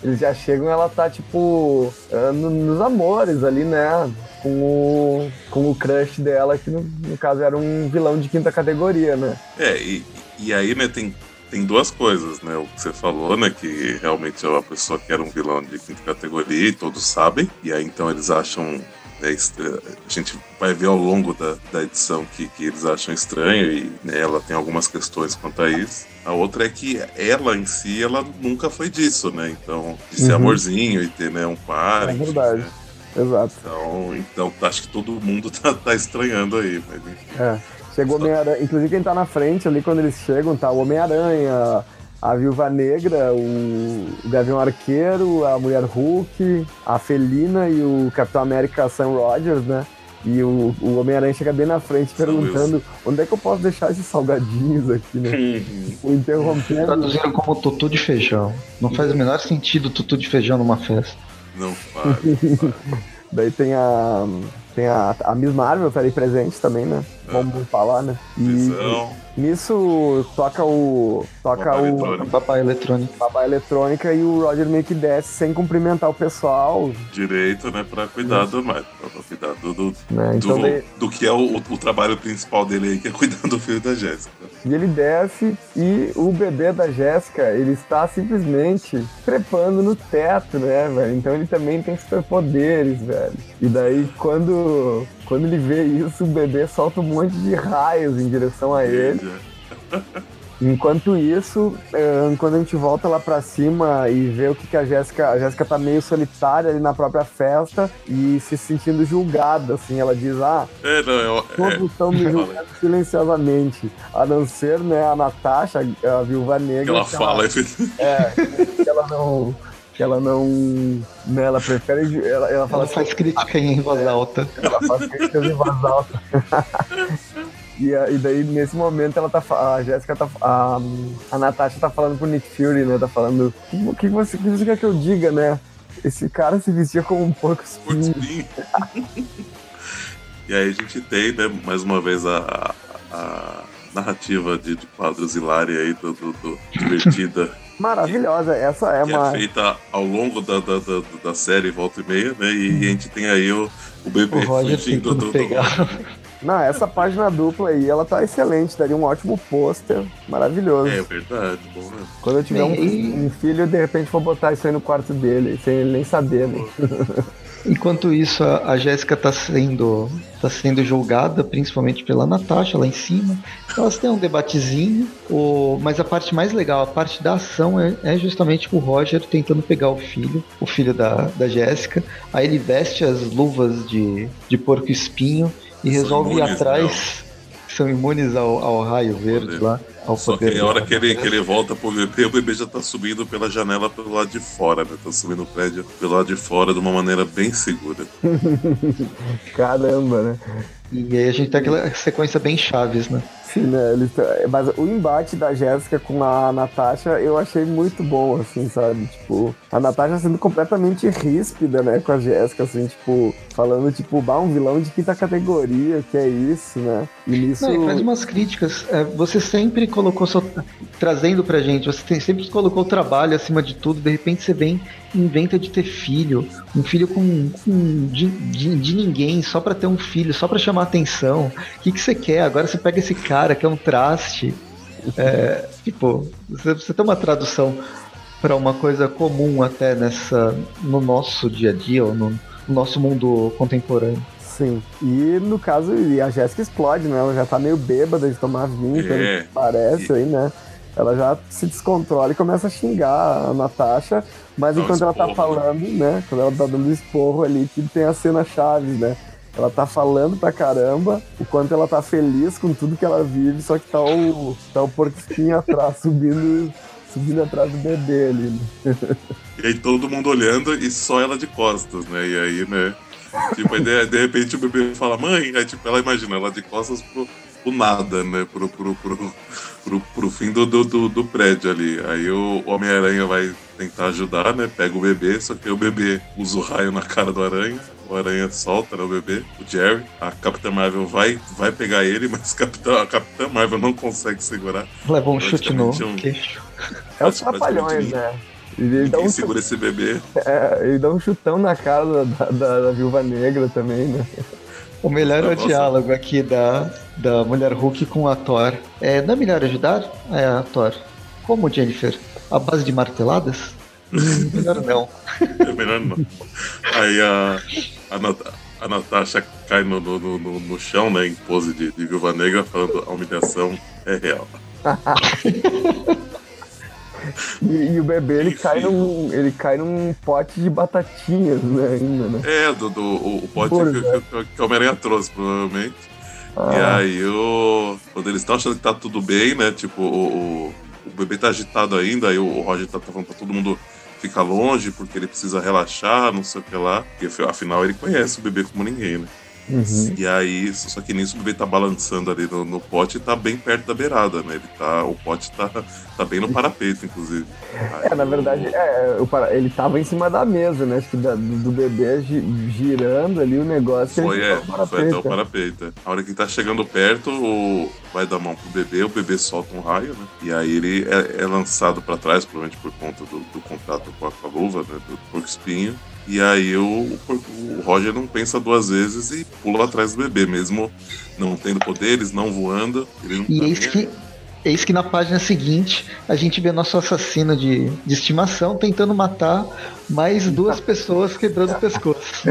Eles já chegam e ela tá, tipo, ah, nos amores ali, né? com o, com o crush dela, que no, no caso era um vilão de quinta categoria, né? É, e, e aí, né, tem, tem duas coisas, né? O que você falou, né? Que realmente é uma pessoa que era um vilão de quinta categoria e todos sabem. E aí então eles acham. Né, a gente vai ver ao longo da, da edição que, que eles acham estranho e né, ela tem algumas questões quanto a isso. A outra é que ela em si, ela nunca foi disso, né? Então, de ser uhum. amorzinho e ter né, um par. É verdade. Né? Exato. Então, então acho que todo mundo tá, tá estranhando aí, mas enfim. É. Chegou o Homem-Aranha. Inclusive quem tá na frente ali quando eles chegam, tá o Homem-Aranha, a Viúva Negra, o Gavião Arqueiro, a Mulher Hulk, a Felina e o Capitão América Sam Rogers, né? E o, o Homem-Aranha chega bem na frente perguntando onde é que eu posso deixar esses salgadinhos aqui, né? o interrompendo. Traduziram como tutu de feijão. Não faz o menor sentido tutu de feijão numa festa. Não faz. Daí tem a. Tem a, a Miss Marvel tá ali presente também, né? Vamos falar, né? E Visão. nisso toca o. Toca Papai o. Papai Eletrônica. Papai Eletrônica e o Roger meio que desce sem cumprimentar o pessoal. Direito, né? Pra cuidar do mais. Pra cuidar do. Do, né? então do, daí... do, que é o, o trabalho principal dele aí, que é cuidar do filho da Jéssica. E ele desce e o bebê da Jéssica, ele está simplesmente trepando no teto, né, velho? Então ele também tem superpoderes, velho. E daí quando quando ele vê isso, o bebê solta um monte de raios em direção a ele. Enquanto isso, eh, quando a gente volta lá pra cima e vê o que, que a Jéssica. A Jéssica tá meio solitária ali na própria festa e se sentindo julgada, assim. Ela diz: Ah, é, não, eu, todos é, estão me julgando silenciosamente. A não ser, né, a Natasha, a viúva negra. Que ela que fala, ela, é, que ela não que ela não. Né, ela prefere. Ela, ela, fala ela faz crítica em voz alta. Ela faz crítica em voz alta. E, e daí, nesse momento, ela tá. A Jéssica tá. A, a Natasha tá falando pro Nick Fury, né? Tá falando. O que, que, você, que você quer que eu diga, né? Esse cara se vestia como um porco espinho. e aí a gente tem, né, mais uma vez, a, a narrativa de, de quadros hilária aí, do, do, do divertida. Maravilhosa, essa é é uma. É feita ao longo da, da, da, da série Volta e Meia, né? E, a gente tem aí o, o bebê o fugindo do, do, pegar. Não, essa página dupla aí, ela tá excelente, daria um ótimo pôster, maravilhoso. É verdade, bom mesmo. Quando eu tiver um, um filho, de repente vou botar isso aí no quarto dele, sem ele nem saber, né? Enquanto isso, a, a Jéssica tá sendo, tá sendo julgada, principalmente pela Natasha lá em cima. Elas têm um debatezinho, o, mas a parte mais legal, a parte da ação é, é justamente o Roger tentando pegar o filho, o filho da, da Jéssica. Aí ele veste as luvas de, de porco espinho e resolve ir atrás. São imunes ao, ao raio verde Poder. lá, Só que poder. a hora que ele, que ele volta pro bebê, o bebê já tá subindo pela janela pelo lado de fora, né? Tá subindo o prédio pelo lado de fora de uma maneira bem segura. Caramba, né? E aí a gente tem aquela sequência bem chaves, né? Sim, né? Tão- Mas o embate da Jéssica com a Natasha eu achei muito bom, assim, sabe? Tipo, a Natasha sendo completamente ríspida, né, com a Jéssica, assim, tipo, falando, tipo, bah, um vilão de quinta categoria, que é isso, né? E nisso. Não, e faz umas críticas. É, você sempre colocou. Trazendo pra gente, você sempre colocou o trabalho acima de tudo, de repente você vem inventa de ter filho. Um filho com. com de, de, de ninguém, só pra ter um filho, só pra chamar atenção. O que, que você quer? Agora você pega esse cara que é um traste. É, tipo, você, você tem uma tradução pra uma coisa comum até nessa. no nosso dia a dia, ou no, no nosso mundo contemporâneo. Sim. E no caso, a Jéssica explode, né? Ela já tá meio bêbada de tomar vinho, pelo É. que parece aí, né? Ela já se descontrola e começa a xingar a Natasha, mas enquanto ela tá falando, né? Quando ela tá dando esporro ali, que tem a cena chaves, né? Ela tá falando pra caramba o quanto ela tá feliz com tudo que ela vive, só que tá o, tá o porquinho atrás, subindo, subindo atrás do bebê ali. Né? E aí todo mundo olhando e só ela de costas, né? E aí, né? Tipo, aí de, de repente o bebê fala, mãe, aí tipo, ela imagina, ela de costas pro, pro nada, né? Pro, pro, pro, pro, pro fim do, do, do, prédio ali. Aí o Homem-Aranha vai tentar ajudar, né? Pega o bebê, só que o bebê usa o raio na cara do aranha. O aranha solta né, o bebê, o Jerry. A Capitã Marvel vai, vai pegar ele, mas a Capitã, a Capitã Marvel não consegue segurar. Levou um chute no um- queixo. É os trapalhões, ninguém- né? Ele dá, Quem um, segura esse bebê? é, ele dá um chutão na cara da, da, da- da viúva negra também, né? O melhor é o diálogo aqui da, da mulher Hulk com a Thor. É, não é melhor ajudar? É a Thor. Como, Jennifer? A base de marteladas? Melhor não. É melhor não. Aí a, a, Nat- a Natasha cai no, no, no- no, no chão, né, em pose de, de viúva negra, falando a humilhação é real. E, e o bebê, ele Enfim. cai, num, ele cai num pote de batatinhas, né, ainda, né? É, do, do, o, o pote que, que, que o Homem-Aranha trouxe, provavelmente. E Ah, aí, o, quando eles estão achando que tá tudo bem, né, tipo, o, o, o bebê tá agitado ainda, aí o, Roger tá falando pra todo mundo ficar longe, porque ele precisa relaxar, não sei o que lá. Porque afinal ele conhece o bebê como ninguém, né? Uhum. E aí, só que nisso o bebê tá balançando ali no, no pote e tá bem perto da beirada, né? Ele tá, o pote tá, tá bem no parapeito, inclusive. É, na verdade, é, o para- ele tava em cima da mesa, né? Acho que da- do, bebê gi- girando ali o negócio. Foi, é, foi até o parapeito. é. A hora que tá chegando perto, o... vai dar mão pro bebê, o bebê solta um raio, né? E aí ele é, é lançado pra trás, provavelmente por conta do, do contato com a, com a luva, né? Do porco espinho. E aí o, o Roger não pensa duas vezes e pula atrás do bebê, mesmo não tendo poderes, não voando. Ele não E tá eis que, eis que na página seguinte a gente vê nosso assassino de, de estimação tentando matar mais duas pessoas quebrando o pescoço.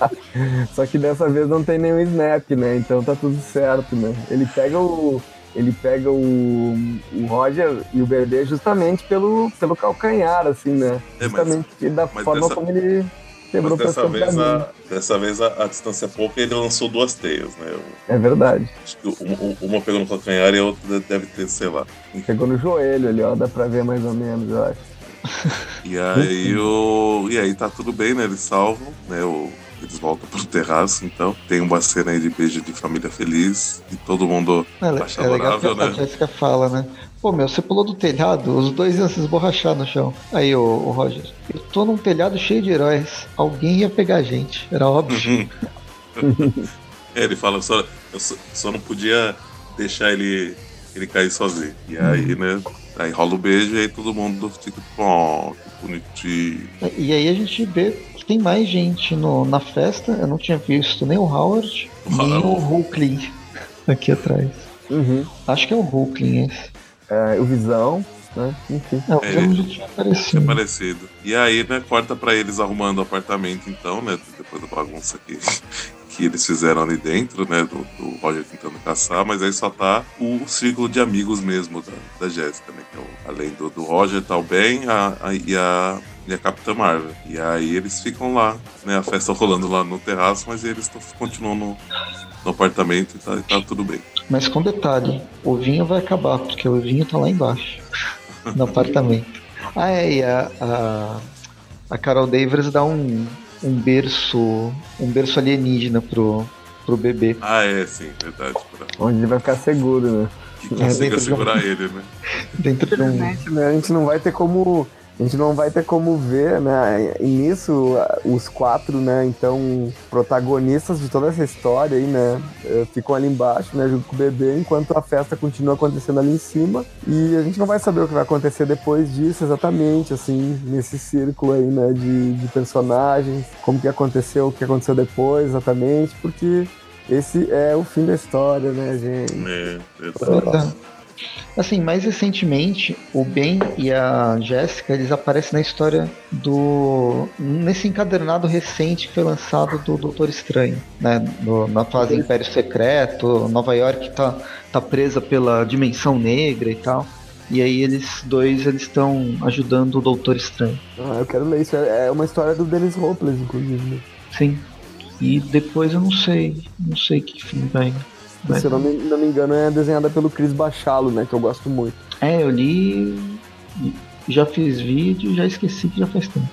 Só que dessa vez não tem nenhum snap, né? Então tá tudo certo, né? Ele pega o. Ele pega o, o Roger e o bebê justamente pelo, pelo calcanhar, assim, né? É, mas- Justamente da mas forma dessa- como ele quebrou Mas o dessa vez, a, dessa vez a, a distância é pouca e ele lançou duas teias, né? Eu É verdade. acho que uma, uma pegou no calcanhar e a outra deve ter, sei lá. Pegou no joelho ali, ó. Dá pra ver mais ou menos, eu acho. E aí o. E aí tá tudo bem, né? Eles salvam, né? O, eles voltam pro terraço, então. Tem uma cena aí de beijo de família feliz e todo mundo É, acha é legal que adorável, a né? Jéssica fala, né? Pô, meu, você pulou do telhado, os dois iam se esborrachar no chão. Aí, o, o Roger, eu tô num telhado cheio de heróis. Alguém ia pegar a gente, era óbvio. É, ele fala, só, eu só, só não podia deixar ele, ele cair sozinho. E aí, né? Aí rola o beijo e aí todo mundo fica tipo, oh, que bonitinho. E aí a gente vê que tem mais gente no, na festa. Eu não tinha visto nem o Howard, nem o Hulkling aqui atrás. Uhum. Acho que é o Hulkling esse. É, o Visão, né? Enfim. É, o É, ele- já tinha aparecido. É parecido. E aí, né, corta pra eles arrumando o apartamento, então, né? Depois da bagunça que, que eles fizeram ali dentro, né? Do, do Roger tentando caçar, mas aí só tá o círculo de amigos mesmo da, da Jéssica, né? Que é o- além do, do Roger, tá o Ben a, a- e, a, e a Capitã Marvel. E aí eles ficam lá, né? A festa rolando lá no terraço, mas eles continuam no, no apartamento e tá, tá tudo bem. Mas com detalhe, o vinho vai acabar, porque o vinho tá lá embaixo, no apartamento. Ah, é, e a, a, a Carol Davis dá um, um berço um berço alienígena pro, pro bebê. Ah, é, sim, verdade. Pra, Onde ele vai ficar seguro, né? que É, consiga dentro de um- segurar ele, né? Dentro de um. Infelizmente, né, a gente não vai ter como. A gente não vai ter como ver, né? E nisso, os quatro, né? Então, protagonistas de toda essa história aí, né? eh, Ficam ali embaixo, né? Junto com o bebê, enquanto a festa continua acontecendo ali em cima. E a gente não vai saber o que vai acontecer depois disso, exatamente, assim, nesse círculo aí, né? De, de personagens, como que aconteceu, o que aconteceu depois, exatamente, porque esse é o fim da história, né, gente? É, verdade. Assim, mais recentemente, o Ben e a Jéssica, eles aparecem na história do. nesse encadernado recente que foi lançado do Doutor Estranho, né? No- na fase Império Secreto, Nova York tá, tá presa pela dimensão negra e tal. E aí eles dois eles estão ajudando o Doutor Estranho. Ah, eu quero ler isso. É é uma história do Dennis Hopeless, inclusive. né? Sim. E depois eu não sei. Não sei que fim vai. Vai Se eu não me, não me engano, é desenhada pelo Chris Bachalo, né? Que eu gosto muito. É, eu li. Já fiz vídeo, já esqueci que já faz tempo.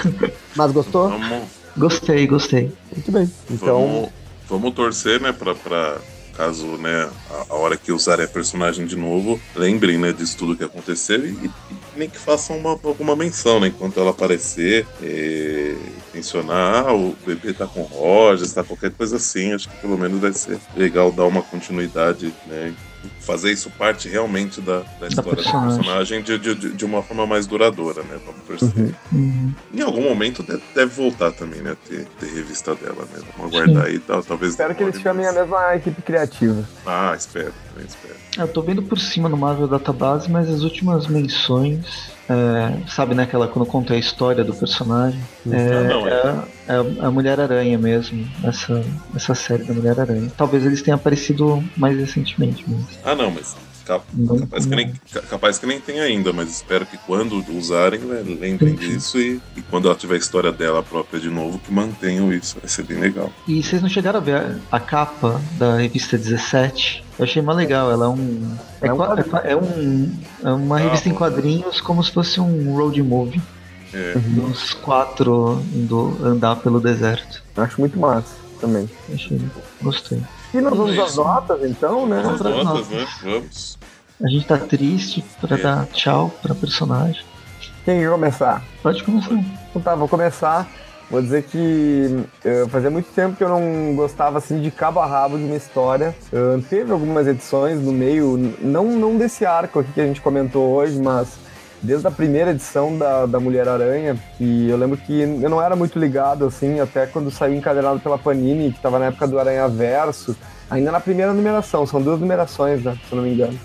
Mas gostou? Vamos, Gostei, gostei. Muito bem. Então, vamos, vamos torcer, né, pra, pra caso, né, a, a hora que usarem a personagem de novo, lembrem, né, disso tudo que aconteceu e, e nem que façam uma, alguma menção, né, enquanto ela aparecer, é, mencionar, ah, o bebê tá com Rogers, tá qualquer coisa assim, acho que pelo menos vai ser legal dar uma continuidade, né, fazer isso parte realmente da, da história do personagem. personagem de, de, de- uma forma mais duradoura, né, vamos torcer. Uhum. Uhum. Em algum momento deve, deve voltar também, né? Ter, ter revista dela, né? Vamos aguardar aí, tal, talvez. espero que eles chamem a mesma equipe criativa. Ah, espero, também espero. Eu tô vendo por cima no Marvel Database, mas as últimas menções. É, sabe, né? Aquela quando conta a história do personagem. É, não, é. é, é a Mulher-Aranha mesmo. Essa, essa série da Mulher-Aranha. Talvez eles tenham aparecido mais recentemente mesmo. Ah, não, mas cap- Não- capaz, que nem, ca- capaz que nem tem ainda, mas espero que quando usarem, né, lembrem Sim. disso e, e quando ela tiver a história dela própria de novo, que mantenham isso. Vai ser bem legal. E vocês não chegaram a ver a, capa da revista 17? Eu achei mais legal. Ela é um. É, É um é é um- é uma Ah, revista em quadrinhos como se fosse um road movie. É, Os quatro indo andar pelo deserto. Acho muito massa também. Achei. Gostei. E nós vamos às notas, então, né? vamos às outras notas, notas. né? Vamos. A gente tá triste pra É. dar tchau pra personagem. Quem quer começar? Pode começar. Então tá, vou começar. Vou dizer que eh, fazia muito tempo que eu não gostava assim de cabo a rabo de uma história. Eh, teve algumas edições no meio, não, não desse arco aqui que a gente comentou hoje, mas desde a primeira edição da, da Mulher-Aranha. E eu lembro que eu não era muito ligado assim, até quando saiu encadernado pela Panini, que tava na época do Aranha Verso. Ainda na primeira numeração, são duas numerações, né, se eu não me engano.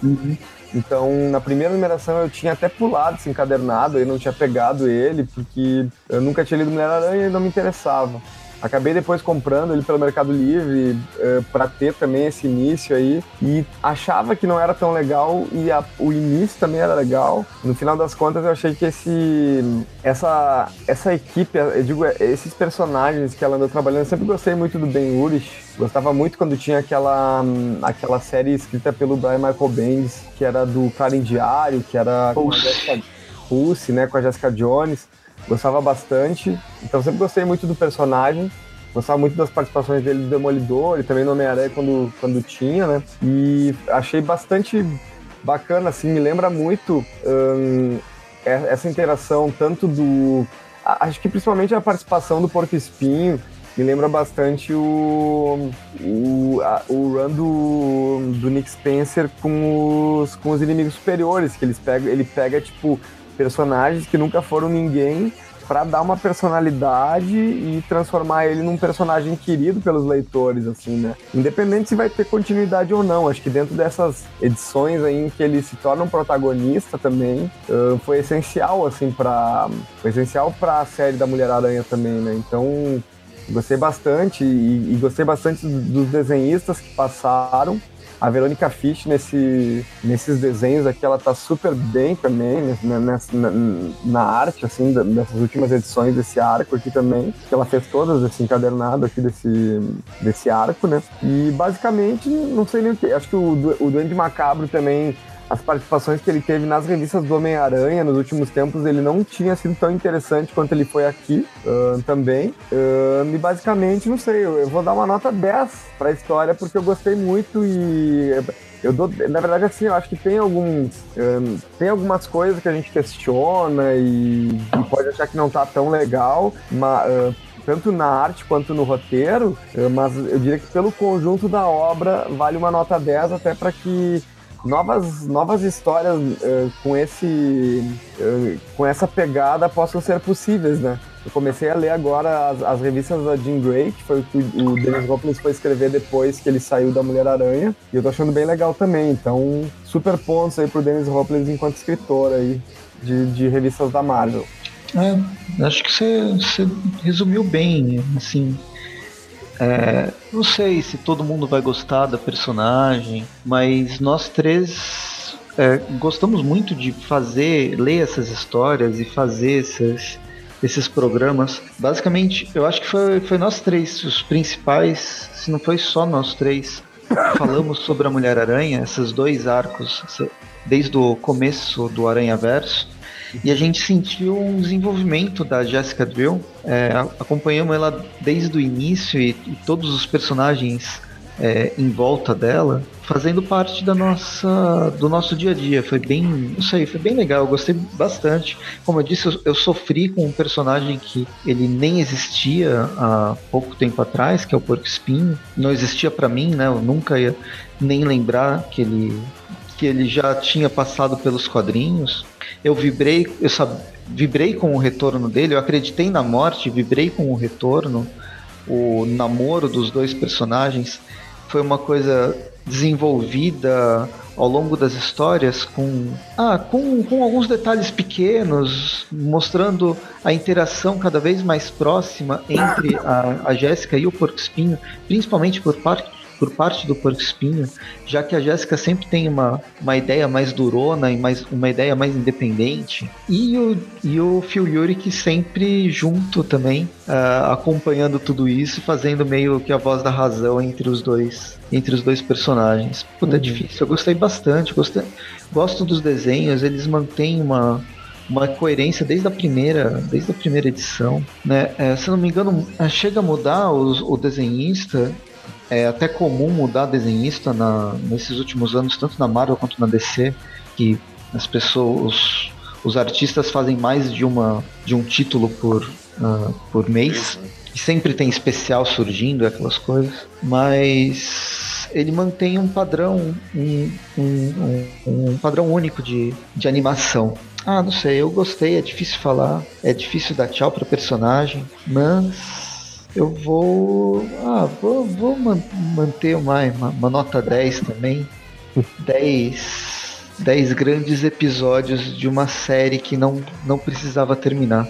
Então, na primeira numeração eu tinha até pulado esse encadernado, eu não tinha pegado ele, porque eu nunca tinha lido Mulher-Aranha e não me interessava. Acabei depois comprando ele pelo Mercado Livre eh, para ter também esse início aí e achava que não era tão legal e a- o início também era legal. No final das contas eu achei que esse essa essa equipe, eu digo esses personagens que ela andou trabalhando, eu sempre gostei muito do Ben Urich. Gostava muito quando tinha aquela aquela série escrita pelo Brian Michael Bendis, que era do Clarim Diário, que era com a. Jessica né, com a Jessica Jones. Gostava bastante. Então sempre gostei muito do personagem. Gostava muito das participações dele do Demolidor e também no Homem-Aranha quando, quando tinha, né? E achei bastante bacana, assim, me lembra muito hum, é- essa interação tanto do... Acho que principalmente a participação do Porco Espinho me lembra bastante o, o, a- o run do, do Nick Spencer com os, com os inimigos superiores, que eles pegam, ele pega, tipo, personagens que nunca foram ninguém para dar uma personalidade e transformar ele num personagem querido pelos leitores, assim, né? Independente se vai ter continuidade ou não, acho que dentro dessas edições aí em que ele se torna um protagonista também, uh, foi essencial, assim, para foi essencial para a série da Mulher Aranha também, né? Então gostei bastante e, e gostei bastante dos desenhistas que passaram a Verônica Fisch nesse, nesses desenhos aqui, ela tá super bem também, né, nessa, na, na, arte, assim, dessas últimas edições desse arco aqui também, que ela fez todas esse encadernado aqui desse, desse arco, né? E basicamente, não sei nem o que, acho que o, o Duende Macabro também as participações que ele teve nas revistas do Homem-Aranha nos últimos tempos, ele não tinha sido tão interessante quanto ele foi aqui uh, também. Uh, e basicamente, não sei, eu, vou dar uma nota 10 para a história porque eu gostei muito e eu dou, na verdade, assim, eu acho que tem alguns, um, tem algumas coisas que a gente questiona e, e, pode achar que não tá tão legal, mas uh, tanto na arte quanto no roteiro, mas eu diria que pelo conjunto da obra vale uma nota 10 até para que novas, novas histórias uh, com esse uh, com essa pegada possam ser possíveis, né? Eu comecei a ler agora as, as revistas da Jean Grey, que foi o que o Dennis Hopkins foi escrever depois que ele saiu da Mulher-Aranha, e eu tô achando bem legal também. Então, super pontos aí pro Dennis Hopkins enquanto escritor aí de, de revistas da Marvel. É, acho que você resumiu bem, assim, é, não sei se todo mundo vai gostar da personagem, mas nós três é, gostamos muito de fazer, ler essas histórias e fazer esses, esses programas. Basicamente, eu acho que foi, foi nós três, os principais, se não foi só nós três, falamos sobre a Mulher-Aranha, esses dois arcos, desde o começo do Aranha Verso. E a gente sentiu um desenvolvimento da Jessica Drill. É, acompanhamos ela desde o início e, e todos os personagens é, em volta dela, fazendo parte da nossa, do nosso dia a dia. Foi bem, não sei, foi bem legal. Eu gostei bastante. Como eu disse, eu, eu sofri com um personagem que ele nem existia há pouco tempo atrás, que é o Porco Espinho. Não existia para mim, né? Eu nunca ia nem lembrar que ele que ele já tinha passado pelos quadrinhos. Eu vibrei, eu vibrei com o retorno dele, eu acreditei na morte, vibrei com o retorno. O namoro dos dois personagens foi uma coisa desenvolvida ao longo das histórias com, ah, com, com alguns detalhes pequenos, mostrando a interação cada vez mais próxima entre a, a Jéssica e o Porco Espinho, principalmente por parte por parte do Porco Espinho, já que a Jéssica sempre tem uma, uma ideia mais durona e mais, uma ideia mais independente. E o, e o Phil Yurik sempre junto também, uh, acompanhando tudo isso, fazendo meio que a voz da razão entre os dois entre os dois personagens. Puta, é uhum. é difícil. Eu gostei bastante. Gostei, gosto dos desenhos. Eles mantêm uma, uma coerência desde a primeira, desde a primeira edição, né? É, se não me engano, chega a mudar os, o desenhista é até comum mudar desenhista na, nesses últimos anos, tanto na Marvel quanto na DC, que as pessoas, os, artistas fazem mais de, uma, de um título por, uh, por mês. E sempre tem especial surgindo, aquelas coisas. Mas ele mantém um padrão, um, um, um, um padrão único de, de animação. Ah, não sei, eu gostei, é difícil falar, é difícil dar tchau para personagem, mas eu vou. Ah, vou, vou manter uma, uma, uma, nota 10 também. 10. 10 grandes episódios de uma série que não, não precisava terminar.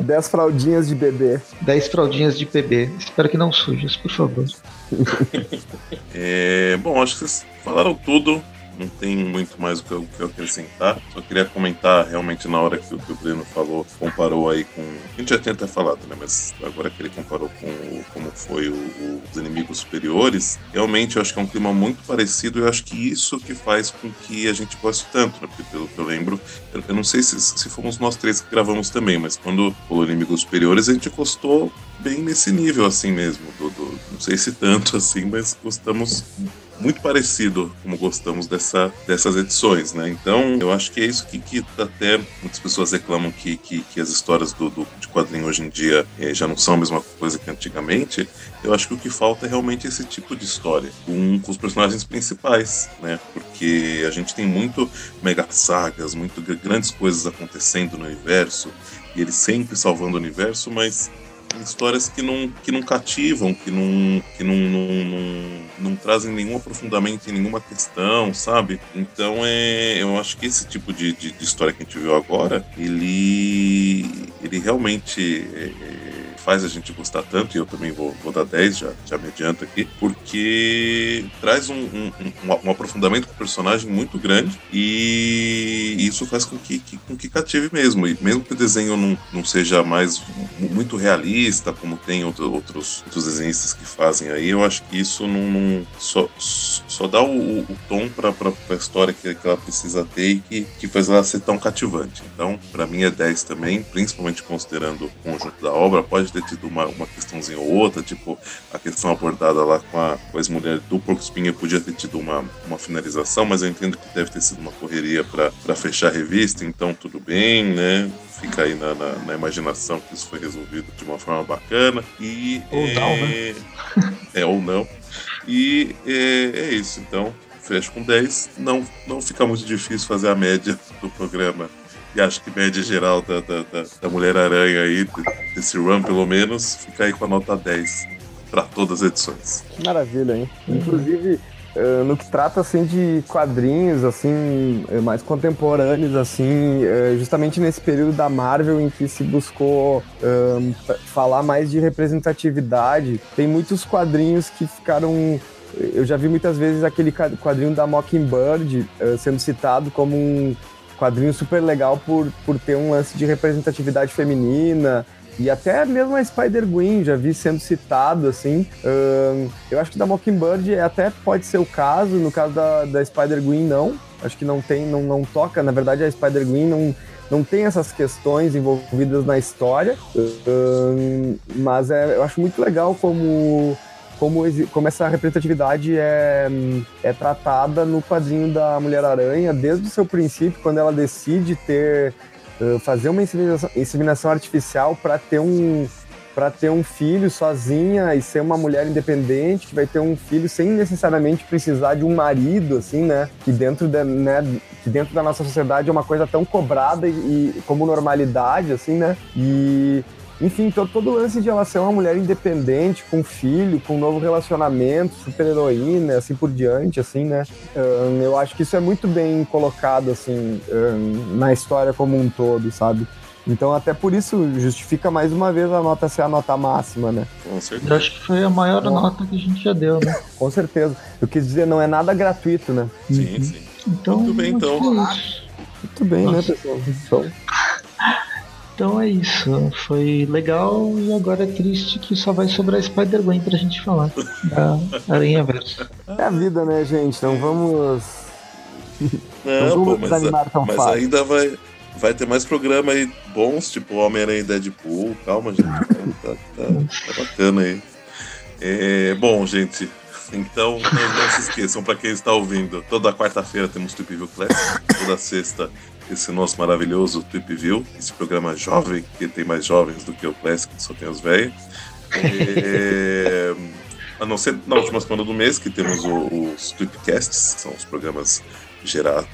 10 fraldinhas de bebê. 10 fraldinhas de bebê. Espero que não sujas, por favor. é, bom, acho que vocês falaram tudo não tem muito mais o que eu, que eu acrescentar. Só queria comentar realmente na hora que o, que o Breno falou, comparou aí com. A gente já tinha até falado, né? Mas agora que ele comparou com o, como foi o, os inimigos superiores, realmente eu acho que é um clima muito parecido. E eu acho que isso que faz com que a gente goste tanto, né? Porque pelo que eu lembro, eu, eu não sei se, se fomos nós três que gravamos também, mas quando o Inimigos Superiores a gente gostou bem nesse nível assim mesmo. Do, do, não sei se tanto assim, mas gostamos muito parecido como gostamos dessa, dessas edições, né? Então, eu acho que é isso que, que até muitas pessoas reclamam que, que, que as histórias do, do, de quadrinho hoje em dia eh, já não são a mesma coisa que antigamente. Eu acho que o que falta é realmente esse tipo de história, com, com os personagens principais, né? Porque a gente tem muito mega sagas, muito grandes coisas acontecendo no universo, e ele sempre salvando o universo, mas histórias que não, que não cativam, que não, que não, não, não, não trazem nenhum aprofundamento em nenhuma questão, sabe? Então é, eu acho que esse tipo de, de, de história que a gente viu agora, ele, ele realmente é, é faz a gente gostar tanto, e eu também vou, vou dar 10, já, já me adianto aqui, porque traz um, um, um, um aprofundamento pro personagem muito grande e isso faz com que, que, com que cative mesmo. E mesmo que o desenho não, não seja mais muito realista, como tem outro, outros, outros desenhistas que fazem aí, eu acho que isso não, não só, só dá o, o tom para a história que, que ela precisa ter e que, que faz ela ser tão cativante. Então, para mim é 10 também, principalmente considerando o conjunto da obra. Pode ter tido uma, uma questãozinha ou outra, tipo a questão abordada lá com a, com a ex-mulher do Porco Espinha podia ter tido uma, uma finalização, mas eu entendo que deve ter sido uma correria para fechar a revista, então tudo bem, né? Fica aí na, na, na, imaginação que isso foi resolvido de uma forma bacana. E, ou é, não, né? É, ou não. E é, é isso, então fecho com 10. Não, não fica muito difícil fazer a média do programa e acho que média geral da, da, da, da Mulher-Aranha aí, desse run pelo menos, fica aí com a nota 10 para todas as edições. Que maravilha, hein? Inclusive, uh, no que trata assim de quadrinhos assim eh, mais contemporâneos assim uh, justamente nesse período da Marvel em que se buscou falar mais de representatividade tem muitos quadrinhos que ficaram eu já vi muitas vezes aquele quadrinho da Mockingbird uh, sendo citado como um quadrinho super legal por, por ter um lance de representatividade feminina. E até mesmo a Spider-Gwen já vi sendo citado, assim. Eu acho que da Mockingbird até pode ser o caso, no caso da, da Spider-Gwen não. Acho que não tem, não, não toca. Na verdade, a Spider-Gwen não, não tem essas questões envolvidas na história. Mas é, eu acho muito legal como como, como essa representatividade é, é tratada no quadrinho da Mulher-Aranha desde o seu princípio, quando ela decide ter uh, fazer uma inseminação, inseminação artificial para ter um para ter um filho sozinha e ser uma mulher independente que vai ter um filho sem necessariamente precisar de um marido assim né? Que dentro da né, que dentro da nossa sociedade é uma coisa tão cobrada e, e como normalidade assim né? E enfim, todo, todo o lance de ela ser uma mulher independente, com filho, com um novo relacionamento, super heroína, assim por diante, assim, né? Um, eu acho que isso é muito bem colocado, assim, um, na história como um todo, sabe? Então, até por isso, justifica mais uma vez a nota ser a nota máxima, né? Com certeza. Eu acho que foi a maior Bom, nota que a gente já deu, né? Com certeza. Eu quis dizer, não é nada gratuito, né? Sim, uhum. sim. Então, Muito bem, então. Muito bem, né, Nossa. né, pessoal? Então... Então é isso. Foi legal e agora é triste que só vai sobrar Spider-Gwen pra gente falar. Da Aranha Verso. É a vida, né, gente? Não vamos. Não, não vamos pô, mas, tão mas fácil. ainda vai, vai ter mais programa aí bons, tipo Homem-Aranha e Deadpool. Calma, gente. tá, tá, tá bacana aí. É, bom, gente, então, não, não, se esqueçam, para quem está ouvindo, toda quarta-feira temos Trip View Classic, toda sexta esse nosso maravilhoso Trip View, esse programa jovem, que tem mais jovens do que o Classic, que só tem os velhos. É, a não ser na última semana do mês, que temos os Tripcasts, que são os programas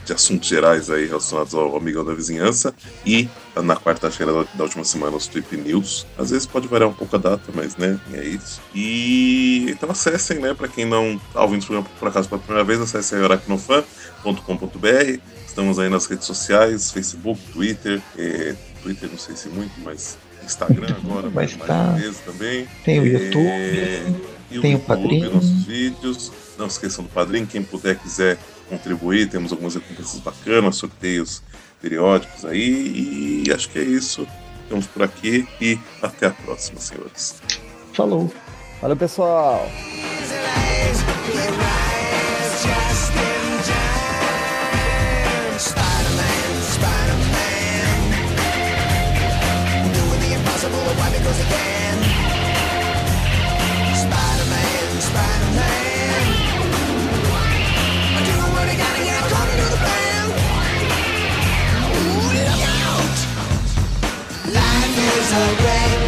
de assuntos gerais aí relacionados ao Amigão da Vizinhança. E na quarta-feira da, da, última semana, os Trip News. Às vezes pode variar um pouco a data, mas né, é isso. E então acessem, né, para quem não tá ouvindo o programa por acaso pela primeira vez, acessem aracnofan.com.br Estamos aí nas redes sociais, Facebook, Twitter, é, Twitter não sei se muito, mas Instagram agora, mas tá. mais também. Tem o YouTube, é, e tem o, YouTube, Padrinho. nossos vídeos. Não esqueçam do Padrinho, quem puder, quiser contribuir, temos algumas recompensas bacanas, sorteios periódicos aí, e acho que é isso. Ficamos por aqui e até a próxima, senhores. Falou. Valeu, pessoal. so great.